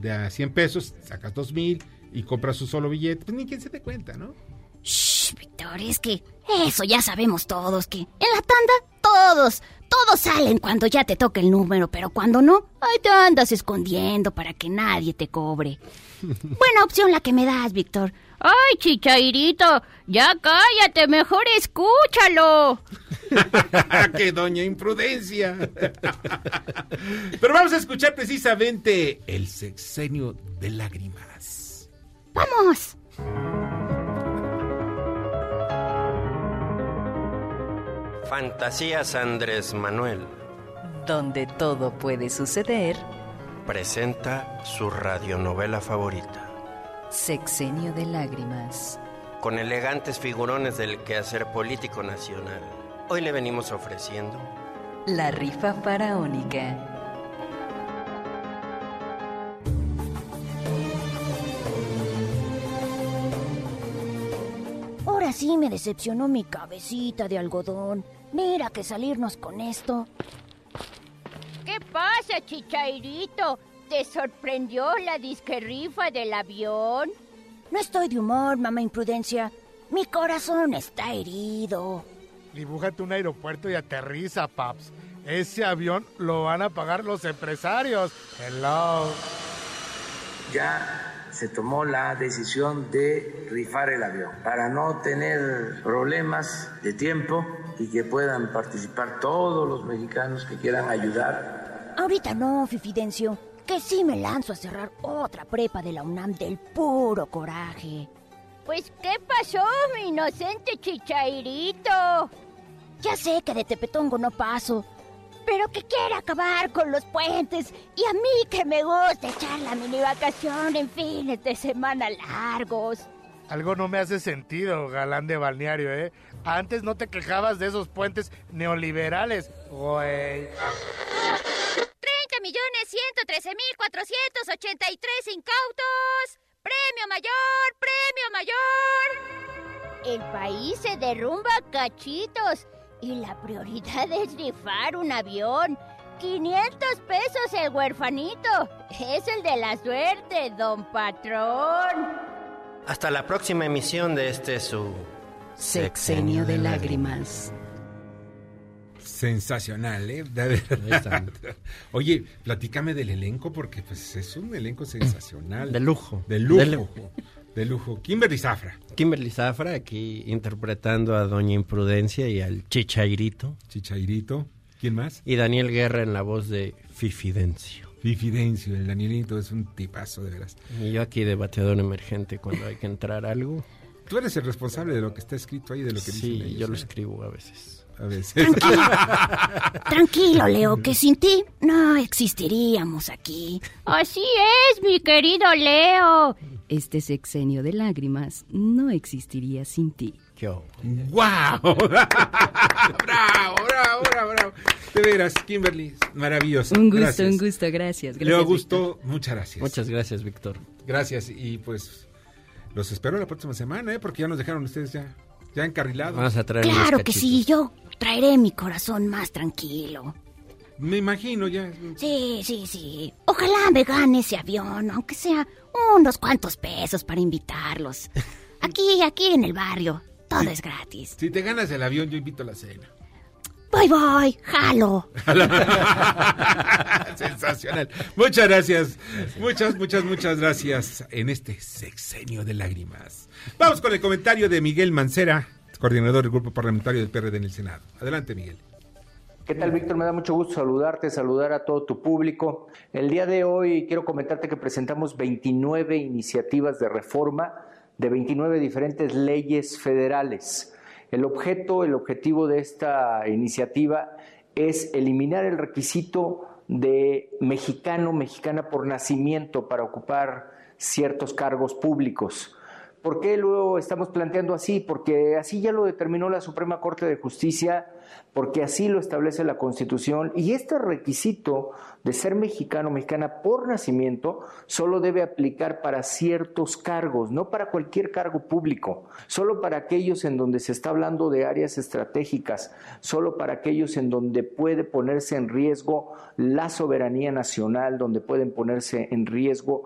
de a 100 pesos, sacas 2 mil y compras un solo billete, pues ni quien se dé cuenta, ¿no? Shh, Víctor, es que eso ya sabemos todos, que en la tanda todos, todos salen cuando ya te toca el número, pero cuando no, ahí te andas escondiendo para que nadie te cobre. Buena opción la que me das, Víctor. Ay, chichairito, ya cállate, mejor escúchalo. ¡Qué doña imprudencia! Pero vamos a escuchar precisamente el sexenio de lágrimas. ¡Vamos! Fantasías Andrés Manuel. Donde todo puede suceder. Presenta su radionovela favorita. Sexenio de lágrimas. Con elegantes figurones del quehacer político nacional. Hoy le venimos ofreciendo. La rifa faraónica. Ahora sí me decepcionó mi cabecita de algodón. Mira que salirnos con esto. ¿Qué pasa, chichairito? ¿Te sorprendió la disque rifa del avión? No estoy de humor, mamá imprudencia. Mi corazón está herido. Dibújate un aeropuerto y aterriza, Paps. Ese avión lo van a pagar los empresarios. Hello. Ya se tomó la decisión de rifar el avión para no tener problemas de tiempo y que puedan participar todos los mexicanos que quieran ayudar. Ahorita no, Fifidencio, que sí me lanzo a cerrar otra prepa de la UNAM del puro coraje. Pues, ¿qué pasó, mi inocente chichairito? Ya sé que de Tepetongo no paso, pero que quiere acabar con los puentes y a mí que me gusta echar la mini vacación en fines de semana largos. Algo no me hace sentido, galán de balneario, ¿eh? Antes no te quejabas de esos puentes neoliberales, güey. 30 millones 113 mil 483 incautos. ¡Premio mayor! ¡Premio mayor! El país se derrumba a cachitos y la prioridad es rifar un avión. 500 pesos el huerfanito. Es el de la suerte, don patrón. Hasta la próxima emisión de este su Sexenio de lágrimas. Sensacional, ¿eh? De verdad. Oye, platícame del elenco porque pues es un elenco sensacional. De lujo. De lujo. De lujo. De lujo. Kimberly Zafra. Kimberly Zafra aquí interpretando a Doña Imprudencia y al Chichairito. Chichairito. ¿Quién más? Y Daniel Guerra en la voz de Fifidencio. Fifidencio, el Danielito es un tipazo de veras. Y yo aquí de bateador emergente cuando hay que entrar algo. Tú eres el responsable de lo que está escrito ahí, de lo que sí, dicen ellos, yo lo ¿eh? escribo a veces. A veces. Tranquilo. Tranquilo, Leo, que sin ti no existiríamos aquí. Así es, mi querido Leo. Este sexenio de lágrimas no existiría sin ti. Yo. ¡Wow! ¡Bravo, bravo, bravo, bravo! De veras, Kimberly, maravilloso. Un gusto, Gracias. un gusto, gracias. Leo gracias Augusto, muchas gracias. Muchas gracias, Víctor. Gracias y pues los espero la próxima semana, ¿eh? Porque ya nos dejaron ustedes ya, ya encarrilados. Vamos a traer Claro que sí, yo traeré mi corazón más tranquilo. Me imagino ya. Sí, sí, sí. Ojalá me gane ese avión, aunque sea unos cuantos pesos para invitarlos. Aquí, aquí en el barrio, todo es gratis. Si te ganas el avión, yo invito a la cena. Voy, voy, jalo. Sensacional. Muchas gracias. Muchas, muchas, muchas gracias en este sexenio de lágrimas. Vamos con el comentario de Miguel Mancera, coordinador del grupo parlamentario del PRD en el Senado. Adelante, Miguel. ¿Qué tal, Víctor? Me da mucho gusto saludarte, saludar a todo tu público. El día de hoy quiero comentarte que presentamos 29 iniciativas de reforma de 29 diferentes leyes federales. El objeto, el objetivo de esta iniciativa es eliminar el requisito de mexicano, mexicana por nacimiento para ocupar ciertos cargos públicos. ¿Por qué lo estamos planteando así? Porque así ya lo determinó la Suprema Corte de Justicia, porque así lo establece la Constitución y este requisito de ser mexicano, mexicana por nacimiento, solo debe aplicar para ciertos cargos, no para cualquier cargo público, solo para aquellos en donde se está hablando de áreas estratégicas, solo para aquellos en donde puede ponerse en riesgo la soberanía nacional, donde pueden ponerse en riesgo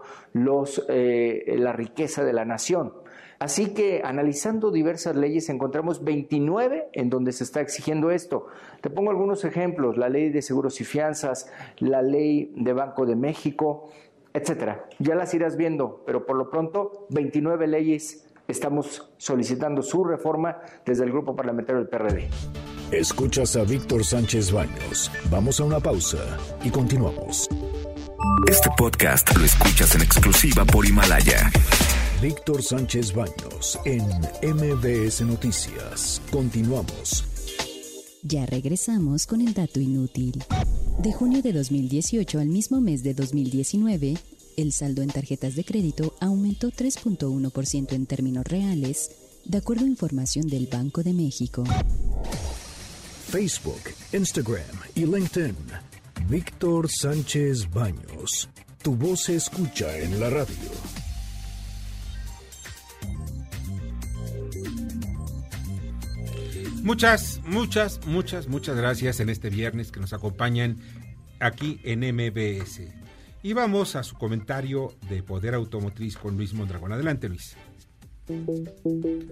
eh, la riqueza de la nación. Así que analizando diversas leyes encontramos 29 en donde se está exigiendo esto. Te pongo algunos ejemplos, la ley de seguros y fianzas, la ley de Banco de México, etcétera. Ya las irás viendo, pero por lo pronto 29 leyes estamos solicitando su reforma desde el grupo parlamentario del PRD. Escuchas a Víctor Sánchez Baños. Vamos a una pausa y continuamos. Este podcast lo escuchas en exclusiva por Himalaya. Víctor Sánchez Baños en MBS Noticias. Continuamos. Ya regresamos con el dato inútil. De junio de 2018 al mismo mes de 2019, el saldo en tarjetas de crédito aumentó 3.1% en términos reales, de acuerdo a información del Banco de México. Facebook, Instagram y LinkedIn. Víctor Sánchez Baños. Tu voz se escucha en la radio. Muchas, muchas, muchas, muchas gracias en este viernes que nos acompañan aquí en MBS. Y vamos a su comentario de Poder Automotriz con Luis Mondragón. Adelante, Luis.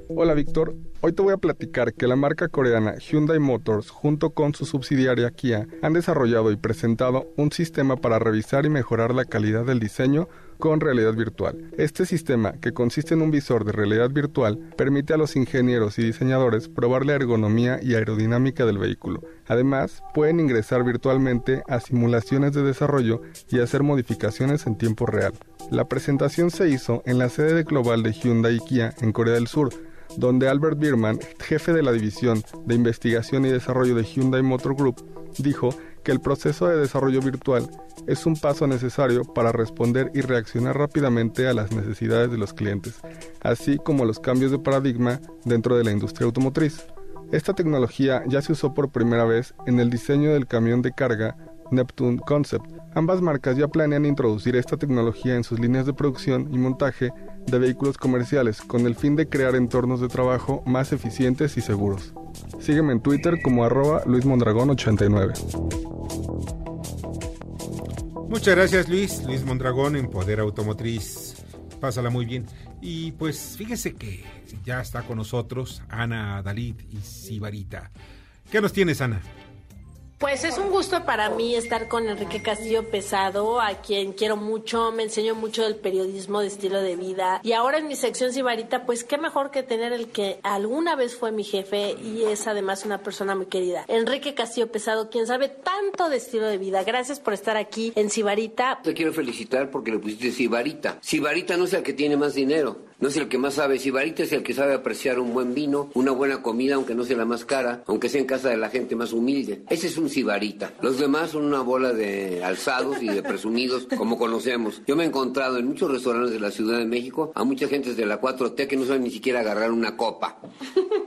Hola Víctor, hoy te voy a platicar que la marca coreana Hyundai Motors junto con su subsidiaria Kia han desarrollado y presentado un sistema para revisar y mejorar la calidad del diseño con realidad virtual. Este sistema, que consiste en un visor de realidad virtual, permite a los ingenieros y diseñadores probar la ergonomía y aerodinámica del vehículo. Además, pueden ingresar virtualmente a simulaciones de desarrollo y hacer modificaciones en tiempo real. La presentación se hizo en la sede global de Hyundai Kia en Corea del Sur, donde Albert Bierman, jefe de la división de investigación y desarrollo de Hyundai Motor Group, dijo que el proceso de desarrollo virtual es un paso necesario para responder y reaccionar rápidamente a las necesidades de los clientes, así como los cambios de paradigma dentro de la industria automotriz. Esta tecnología ya se usó por primera vez en el diseño del camión de carga Neptune Concept. Ambas marcas ya planean introducir esta tecnología en sus líneas de producción y montaje de vehículos comerciales con el fin de crear entornos de trabajo más eficientes y seguros. Sígueme en Twitter como arroba luismondragón89. Muchas gracias Luis, Luis Mondragón en Poder Automotriz. Pásala muy bien. Y pues fíjese que ya está con nosotros Ana Dalit y Sibarita. ¿Qué nos tienes, Ana? Pues es un gusto para mí estar con Enrique Castillo Pesado, a quien quiero mucho, me enseñó mucho del periodismo de estilo de vida. Y ahora en mi sección Sibarita, pues qué mejor que tener el que alguna vez fue mi jefe y es además una persona muy querida. Enrique Castillo Pesado, quien sabe tanto de estilo de vida. Gracias por estar aquí en Sibarita. Te quiero felicitar porque le pusiste Sibarita. Sibarita no es el que tiene más dinero no es el que más sabe. Sibarita es el que sabe apreciar un buen vino, una buena comida, aunque no sea la más cara, aunque sea en casa de la gente más humilde. Ese es un sibarita. Los demás son una bola de alzados y de presumidos, como conocemos. Yo me he encontrado en muchos restaurantes de la Ciudad de México a mucha gente de la 4T que no saben ni siquiera agarrar una copa.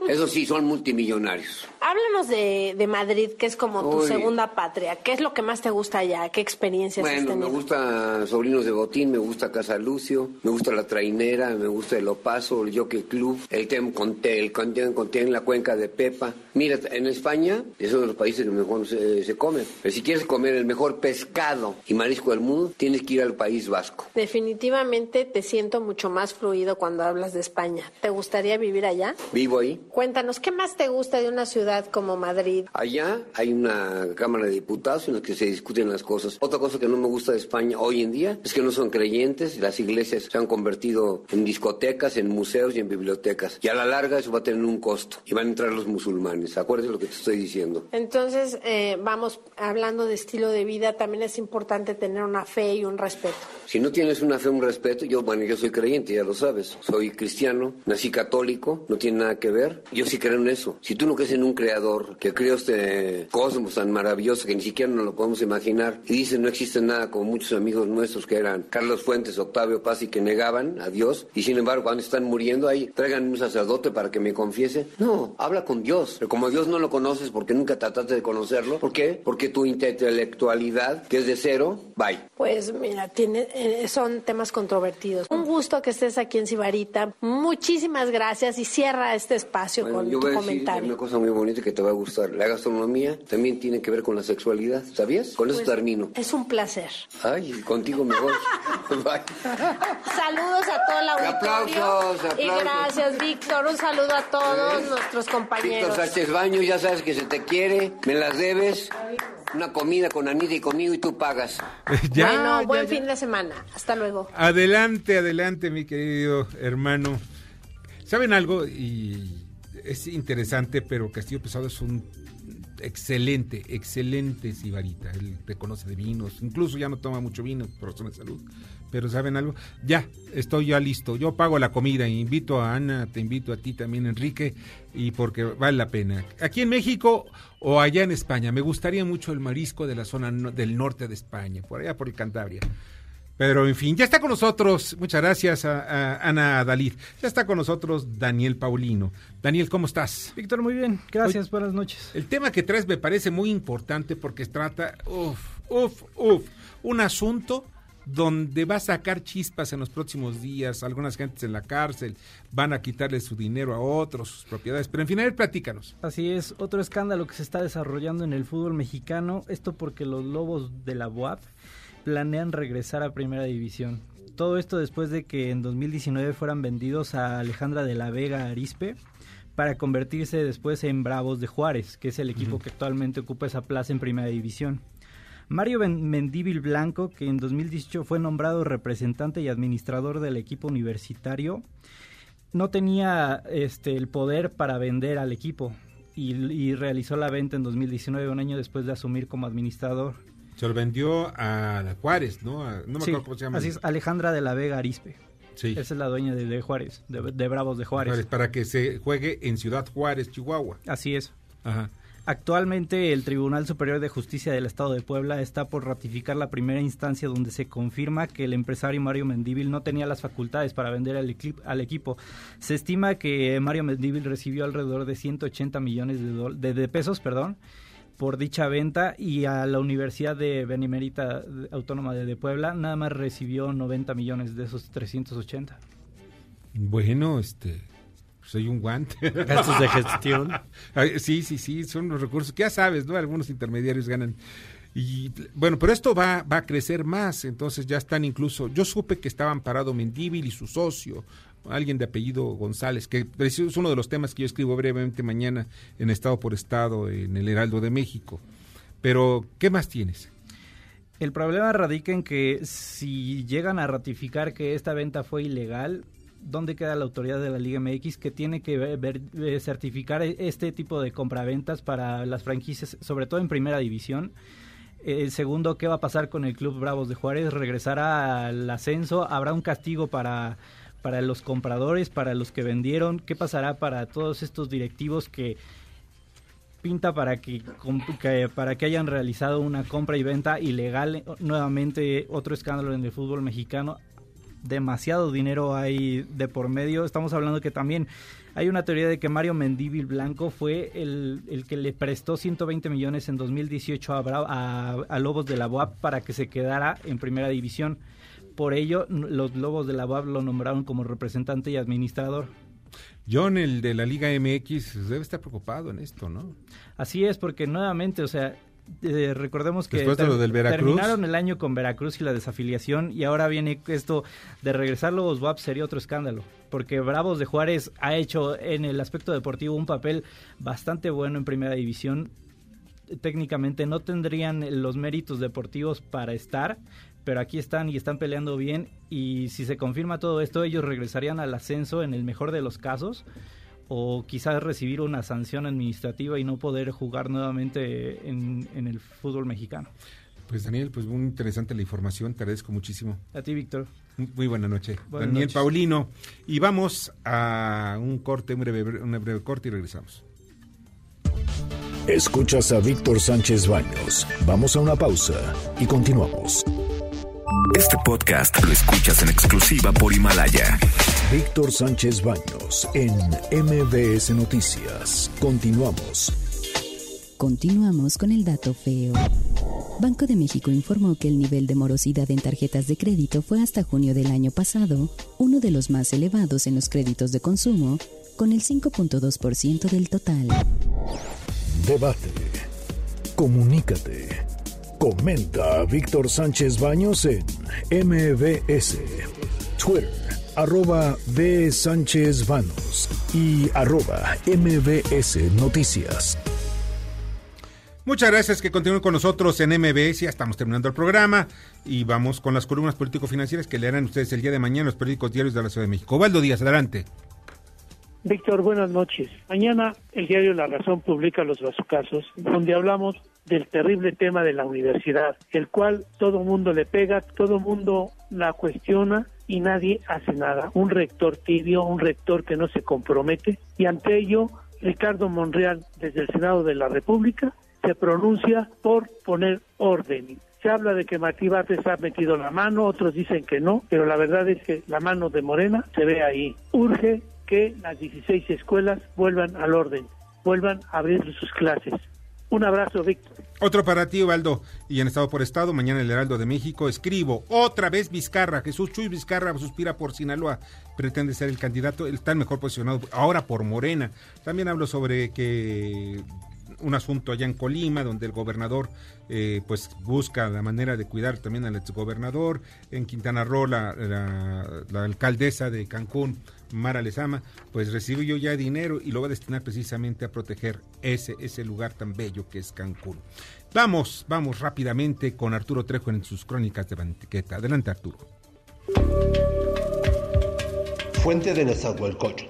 Eso sí, son multimillonarios. Háblanos de, de Madrid, que es como tu segunda patria. ¿Qué es lo que más te gusta allá? ¿Qué experiencias has Bueno, tenido? me gusta Sobrinos de Botín, me gusta Casa Lucio, me gusta La Trainera, me gusta El Opaso, el Jockey Club, el Tem Conté, el Conté, Conté en la cuenca de Pepa. Mira, en España es uno de los países que mejor se, se come. Pero si quieres comer el mejor pescado y marisco del mundo, tienes que ir al País Vasco. Definitivamente te siento mucho más fluido cuando hablas de España. ¿Te gustaría vivir allá? Vivo ahí. Cuéntanos, ¿qué más te gusta de una ciudad como Madrid? Allá hay una Cámara de Diputados en la que se discuten las cosas. Otra cosa que no me gusta de España hoy en día es que no son creyentes. Las iglesias se han convertido en discotecas, en museos y en bibliotecas. Y a la larga eso va a tener un costo. Y van a entrar los musulmanes. Acuérdate lo que te estoy diciendo. Entonces, eh, vamos, hablando de estilo de vida, también es importante tener una fe y un respeto. Si no tienes una fe, un respeto, yo, bueno, yo soy creyente, ya lo sabes. Soy cristiano, nací católico, no tiene nada que ver. Yo sí creo en eso. Si tú no crees en un creador que creó este cosmos tan maravilloso que ni siquiera nos lo podemos imaginar y dices no existe nada como muchos amigos nuestros que eran Carlos Fuentes, Octavio Paz y que negaban a Dios y sin embargo cuando están muriendo ahí traigan un sacerdote para que me confiese. No, habla con Dios. Pero como Dios no lo conoces porque nunca trataste de conocerlo, ¿por qué? Porque tu intelectualidad, que es de cero, bye. Pues mira, tiene, eh, son temas controvertidos. Un gusto que estés aquí en Sibarita. Muchísimas gracias y cierra este espacio Bueno, con yo tu voy a decir comentario. una cosa muy bonita que te va a gustar. La gastronomía también tiene que ver con la sexualidad, ¿sabías? Con eso Pues, termino. Es un placer. Ay, contigo me voy. Bye. Saludos a todo el auditorio. Aplausos, Y gracias, Víctor. Un saludo a todos nuestros compañeros. Víctor Sánchez Baños, ya sabes que se te quiere, me las debes. Una comida con Anita y conmigo y tú pagas. bueno, buen fin de semana. Hasta luego. Adelante, adelante, mi querido hermano. ¿Saben algo? Y es interesante, pero Castillo Pesado es un excelente, excelente sibarita. Él te conoce de vinos, incluso ya no toma mucho vino por razones de salud. Pero ¿saben algo? Ya, estoy ya listo. Yo pago la comida. Invito a Ana, te invito a ti también, Enrique, y porque vale la pena. Aquí en México o allá en España, me gustaría mucho el marisco de la zona del norte de España, por allá por el Cantabria. Pero en fin, ya está con nosotros, muchas gracias a, a Ana Dalid, ya está con nosotros Daniel Paulino. Daniel, ¿cómo estás? Víctor, muy bien, gracias, buenas noches. El tema que traes me parece muy importante porque trata, uff, uff, uff, un asunto donde va a sacar chispas en los próximos días, algunas gentes en la cárcel, van a quitarle su dinero a otros, sus propiedades, pero en fin, a ver, platícanos. Así es, otro escándalo que se está desarrollando en el fútbol mexicano, esto porque los Lobos de la UAP planean regresar a Primera División. Todo esto después de que en 2019 fueran vendidos a Alejandra de la Vega Arispe para convertirse después en Bravos de Juárez, que es el equipo que actualmente ocupa esa plaza en Primera División. Mario Mendíbil Blanco, que en 2018 fue nombrado representante y administrador del equipo universitario, no tenía este, el poder para vender al equipo y, realizó la venta en 2019, un año después de asumir como administrador. Se lo vendió a Juárez, ¿no? no me acuerdo cómo se llama. Así es, Alejandra de la Vega Arispe. Sí. Esa es la dueña de, Juárez, de, Bravos de Juárez. Para que se juegue en Ciudad Juárez, Chihuahua. Así es. Ajá. Actualmente el Tribunal Superior de Justicia del Estado de Puebla está por ratificar la primera instancia donde se confirma que el empresario Mario Mendíbil no tenía las facultades para vender al, al equipo. Se estima que Mario Mendíbil recibió alrededor de 180 millones de, de, pesos perdón, por dicha venta y a la Universidad de Benemérita Autónoma de, Puebla nada más recibió 90 millones de esos 380. Bueno, este soy un guante. Gastos de gestión. sí, sí, sí, son los recursos que ya sabes, ¿no? Algunos intermediarios ganan. Y bueno, pero esto va, va a crecer más, entonces ya están incluso, yo supe que estaban parado Mendíbil y su socio, alguien de apellido González, que es uno de los temas que yo escribo brevemente mañana en Estado por Estado, en el Heraldo de México. Pero, ¿qué más tienes? El problema radica en que si llegan a ratificar que esta venta fue ilegal, dónde queda la autoridad de la Liga MX que tiene que eh, certificar e, este tipo de compraventas para las franquicias, sobre todo en primera división. El segundo, ¿qué va a pasar con el Club Bravos de Juárez? ¿Regresará al ascenso? ¿Habrá un castigo para, para los compradores, para los que vendieron? ¿Qué pasará para todos estos directivos que pinta para que, para que hayan realizado una compra y venta ilegal? Nuevamente, otro escándalo en el fútbol mexicano demasiado dinero hay de por medio. Estamos hablando que también hay una teoría de que Mario Mendívil Blanco fue el, el que le prestó 120 millones en 2018 a, a, Lobos de la BOAP para que se quedara en primera división. Por ello, los Lobos de la BOAP lo nombraron como representante y administrador. John, el de la Liga MX, debe estar preocupado en esto, ¿no? Así es, porque nuevamente, o sea, eh, recordemos que terminaron el año con Veracruz y la desafiliación y ahora viene esto de regresar los WAP sería otro escándalo porque Bravos de Juárez ha hecho en el aspecto deportivo un papel bastante bueno en primera división técnicamente no tendrían los méritos deportivos para estar pero aquí están y están peleando bien y si se confirma todo esto ellos regresarían al ascenso en el mejor de los casos o quizás recibir una sanción administrativa y no poder jugar nuevamente en, el fútbol mexicano. Pues Daniel, pues muy interesante la información, te agradezco muchísimo. A ti, Víctor. Muy buena noche. Daniel Paulino. Y vamos a un corte, un breve, un breve corte y regresamos. Escuchas a Víctor Sánchez Baños. Vamos a una pausa y continuamos. Este podcast lo escuchas en exclusiva por Himalaya. Víctor Sánchez Baños en MBS Noticias. Continuamos. Continuamos con el dato feo. Banco de México informó que el nivel de morosidad en tarjetas de crédito fue hasta junio del año pasado uno de los más elevados en los créditos de consumo, con el 5.2% del total. Debate. Comunícate. Comenta a Víctor Sánchez Baños en MBS, Twitter, arroba B. Sánchez Baños y arroba MBS Noticias. Muchas gracias que continúen con nosotros en MBS. Ya estamos terminando el programa y vamos con las columnas político-financieras que leerán ustedes el día de mañana en los periódicos diarios de la Ciudad de México. Valdo Díaz, adelante. Víctor, buenas noches. Mañana el diario La Razón publica los casos donde hablamos del terrible tema de la universidad, el cual todo mundo le pega, todo mundo la cuestiona y nadie hace nada. Un rector tibio, un rector que no se compromete y ante ello Ricardo Monreal desde el Senado de la República se pronuncia por poner orden. Se habla de que Martí Bates ha metido la mano, otros dicen que no, pero la verdad es que la mano de Morena se ve ahí. Urge que las 16 escuelas vuelvan al orden, vuelvan a abrir sus clases. Un abrazo, Víctor. Otro para ti, Valdo. Y en Estado por Estado, mañana el Heraldo de México, escribo, otra vez Vizcarra, Jesús Chuy Vizcarra suspira por Sinaloa, pretende ser el candidato, está mejor posicionado ahora por Morena. También hablo sobre que un asunto allá en Colima, donde el gobernador eh, pues busca la manera de cuidar también al exgobernador. En Quintana Roo, la, la, alcaldesa de Cancún, Mara Lezama, pues recibió ya dinero y lo va a destinar precisamente a proteger ese, ese lugar tan bello que es Cancún. Vamos, vamos rápidamente con Arturo Trejo en sus crónicas de banqueta. Adelante, Arturo. Fuente de Nezahualcóyotl,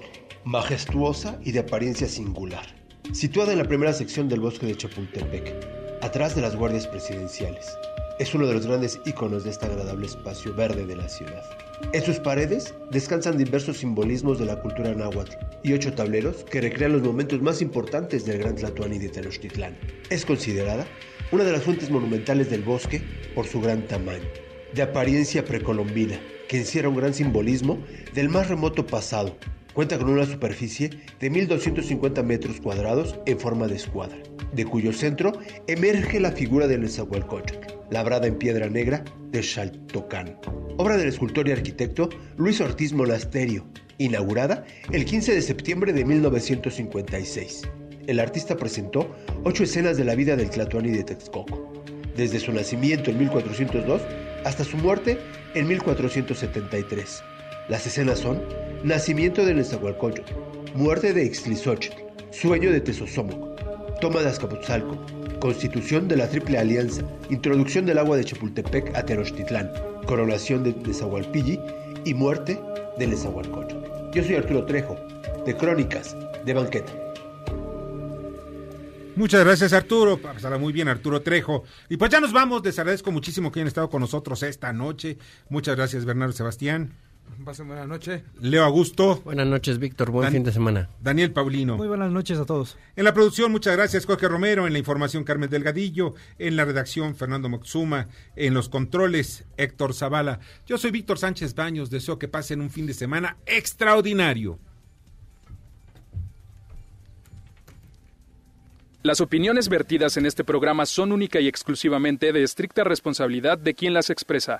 majestuosa y de apariencia singular, situada en la primera sección del bosque de Chapultepec, atrás de las guardias presidenciales. Es uno de los grandes íconos de este agradable espacio verde de la ciudad. En sus paredes descansan diversos simbolismos de la cultura náhuatl y ocho tableros que recrean los momentos más importantes del Gran Tlatuani de Tenochtitlán. Es considerada una de las fuentes monumentales del bosque por su gran tamaño, de apariencia precolombina, que encierra un gran simbolismo del más remoto pasado. Cuenta con una superficie de 1.250 metros cuadrados en forma de escuadra, de cuyo centro emerge la figura del Nezahualcóyotl, labrada en piedra negra de Xaltocán, obra del escultor y arquitecto Luis Ortiz Monasterio, inaugurada el 15 de septiembre de 1956. El artista presentó ocho escenas de la vida del Tlatoani de Texcoco, desde su nacimiento en 1402 hasta su muerte en 1473. Las escenas son Nacimiento de Nezahualcóyotl, Muerte de Ixtlisochtl, Sueño de Tezosomoc, Toma de Azcapotzalco, Constitución de la Triple Alianza, Introducción del agua de Chapultepec a Tenochtitlán, Coronación de Nezahualpilli y Muerte de Nezahualcóyotl. Yo soy Arturo Trejo, de Crónicas de Banqueta. Muchas gracias Arturo, pasará muy bien Arturo Trejo. Y pues ya nos vamos, les agradezco muchísimo que hayan estado con nosotros esta noche. Muchas gracias Bernardo Sebastián. Pasen buena noche. Leo Augusto. Buenas noches, Víctor. Buen fin de semana. Daniel Paulino. Muy buenas noches a todos. En la producción, muchas gracias, Jorge Romero. En la información, Carmen Delgadillo. En la redacción, Fernando Moxuma. En los controles, Héctor Zavala. Yo soy Víctor Sánchez Baños. Deseo que pasen un fin de semana extraordinario. Las opiniones vertidas en este programa son única y exclusivamente de estricta responsabilidad de quien las expresa.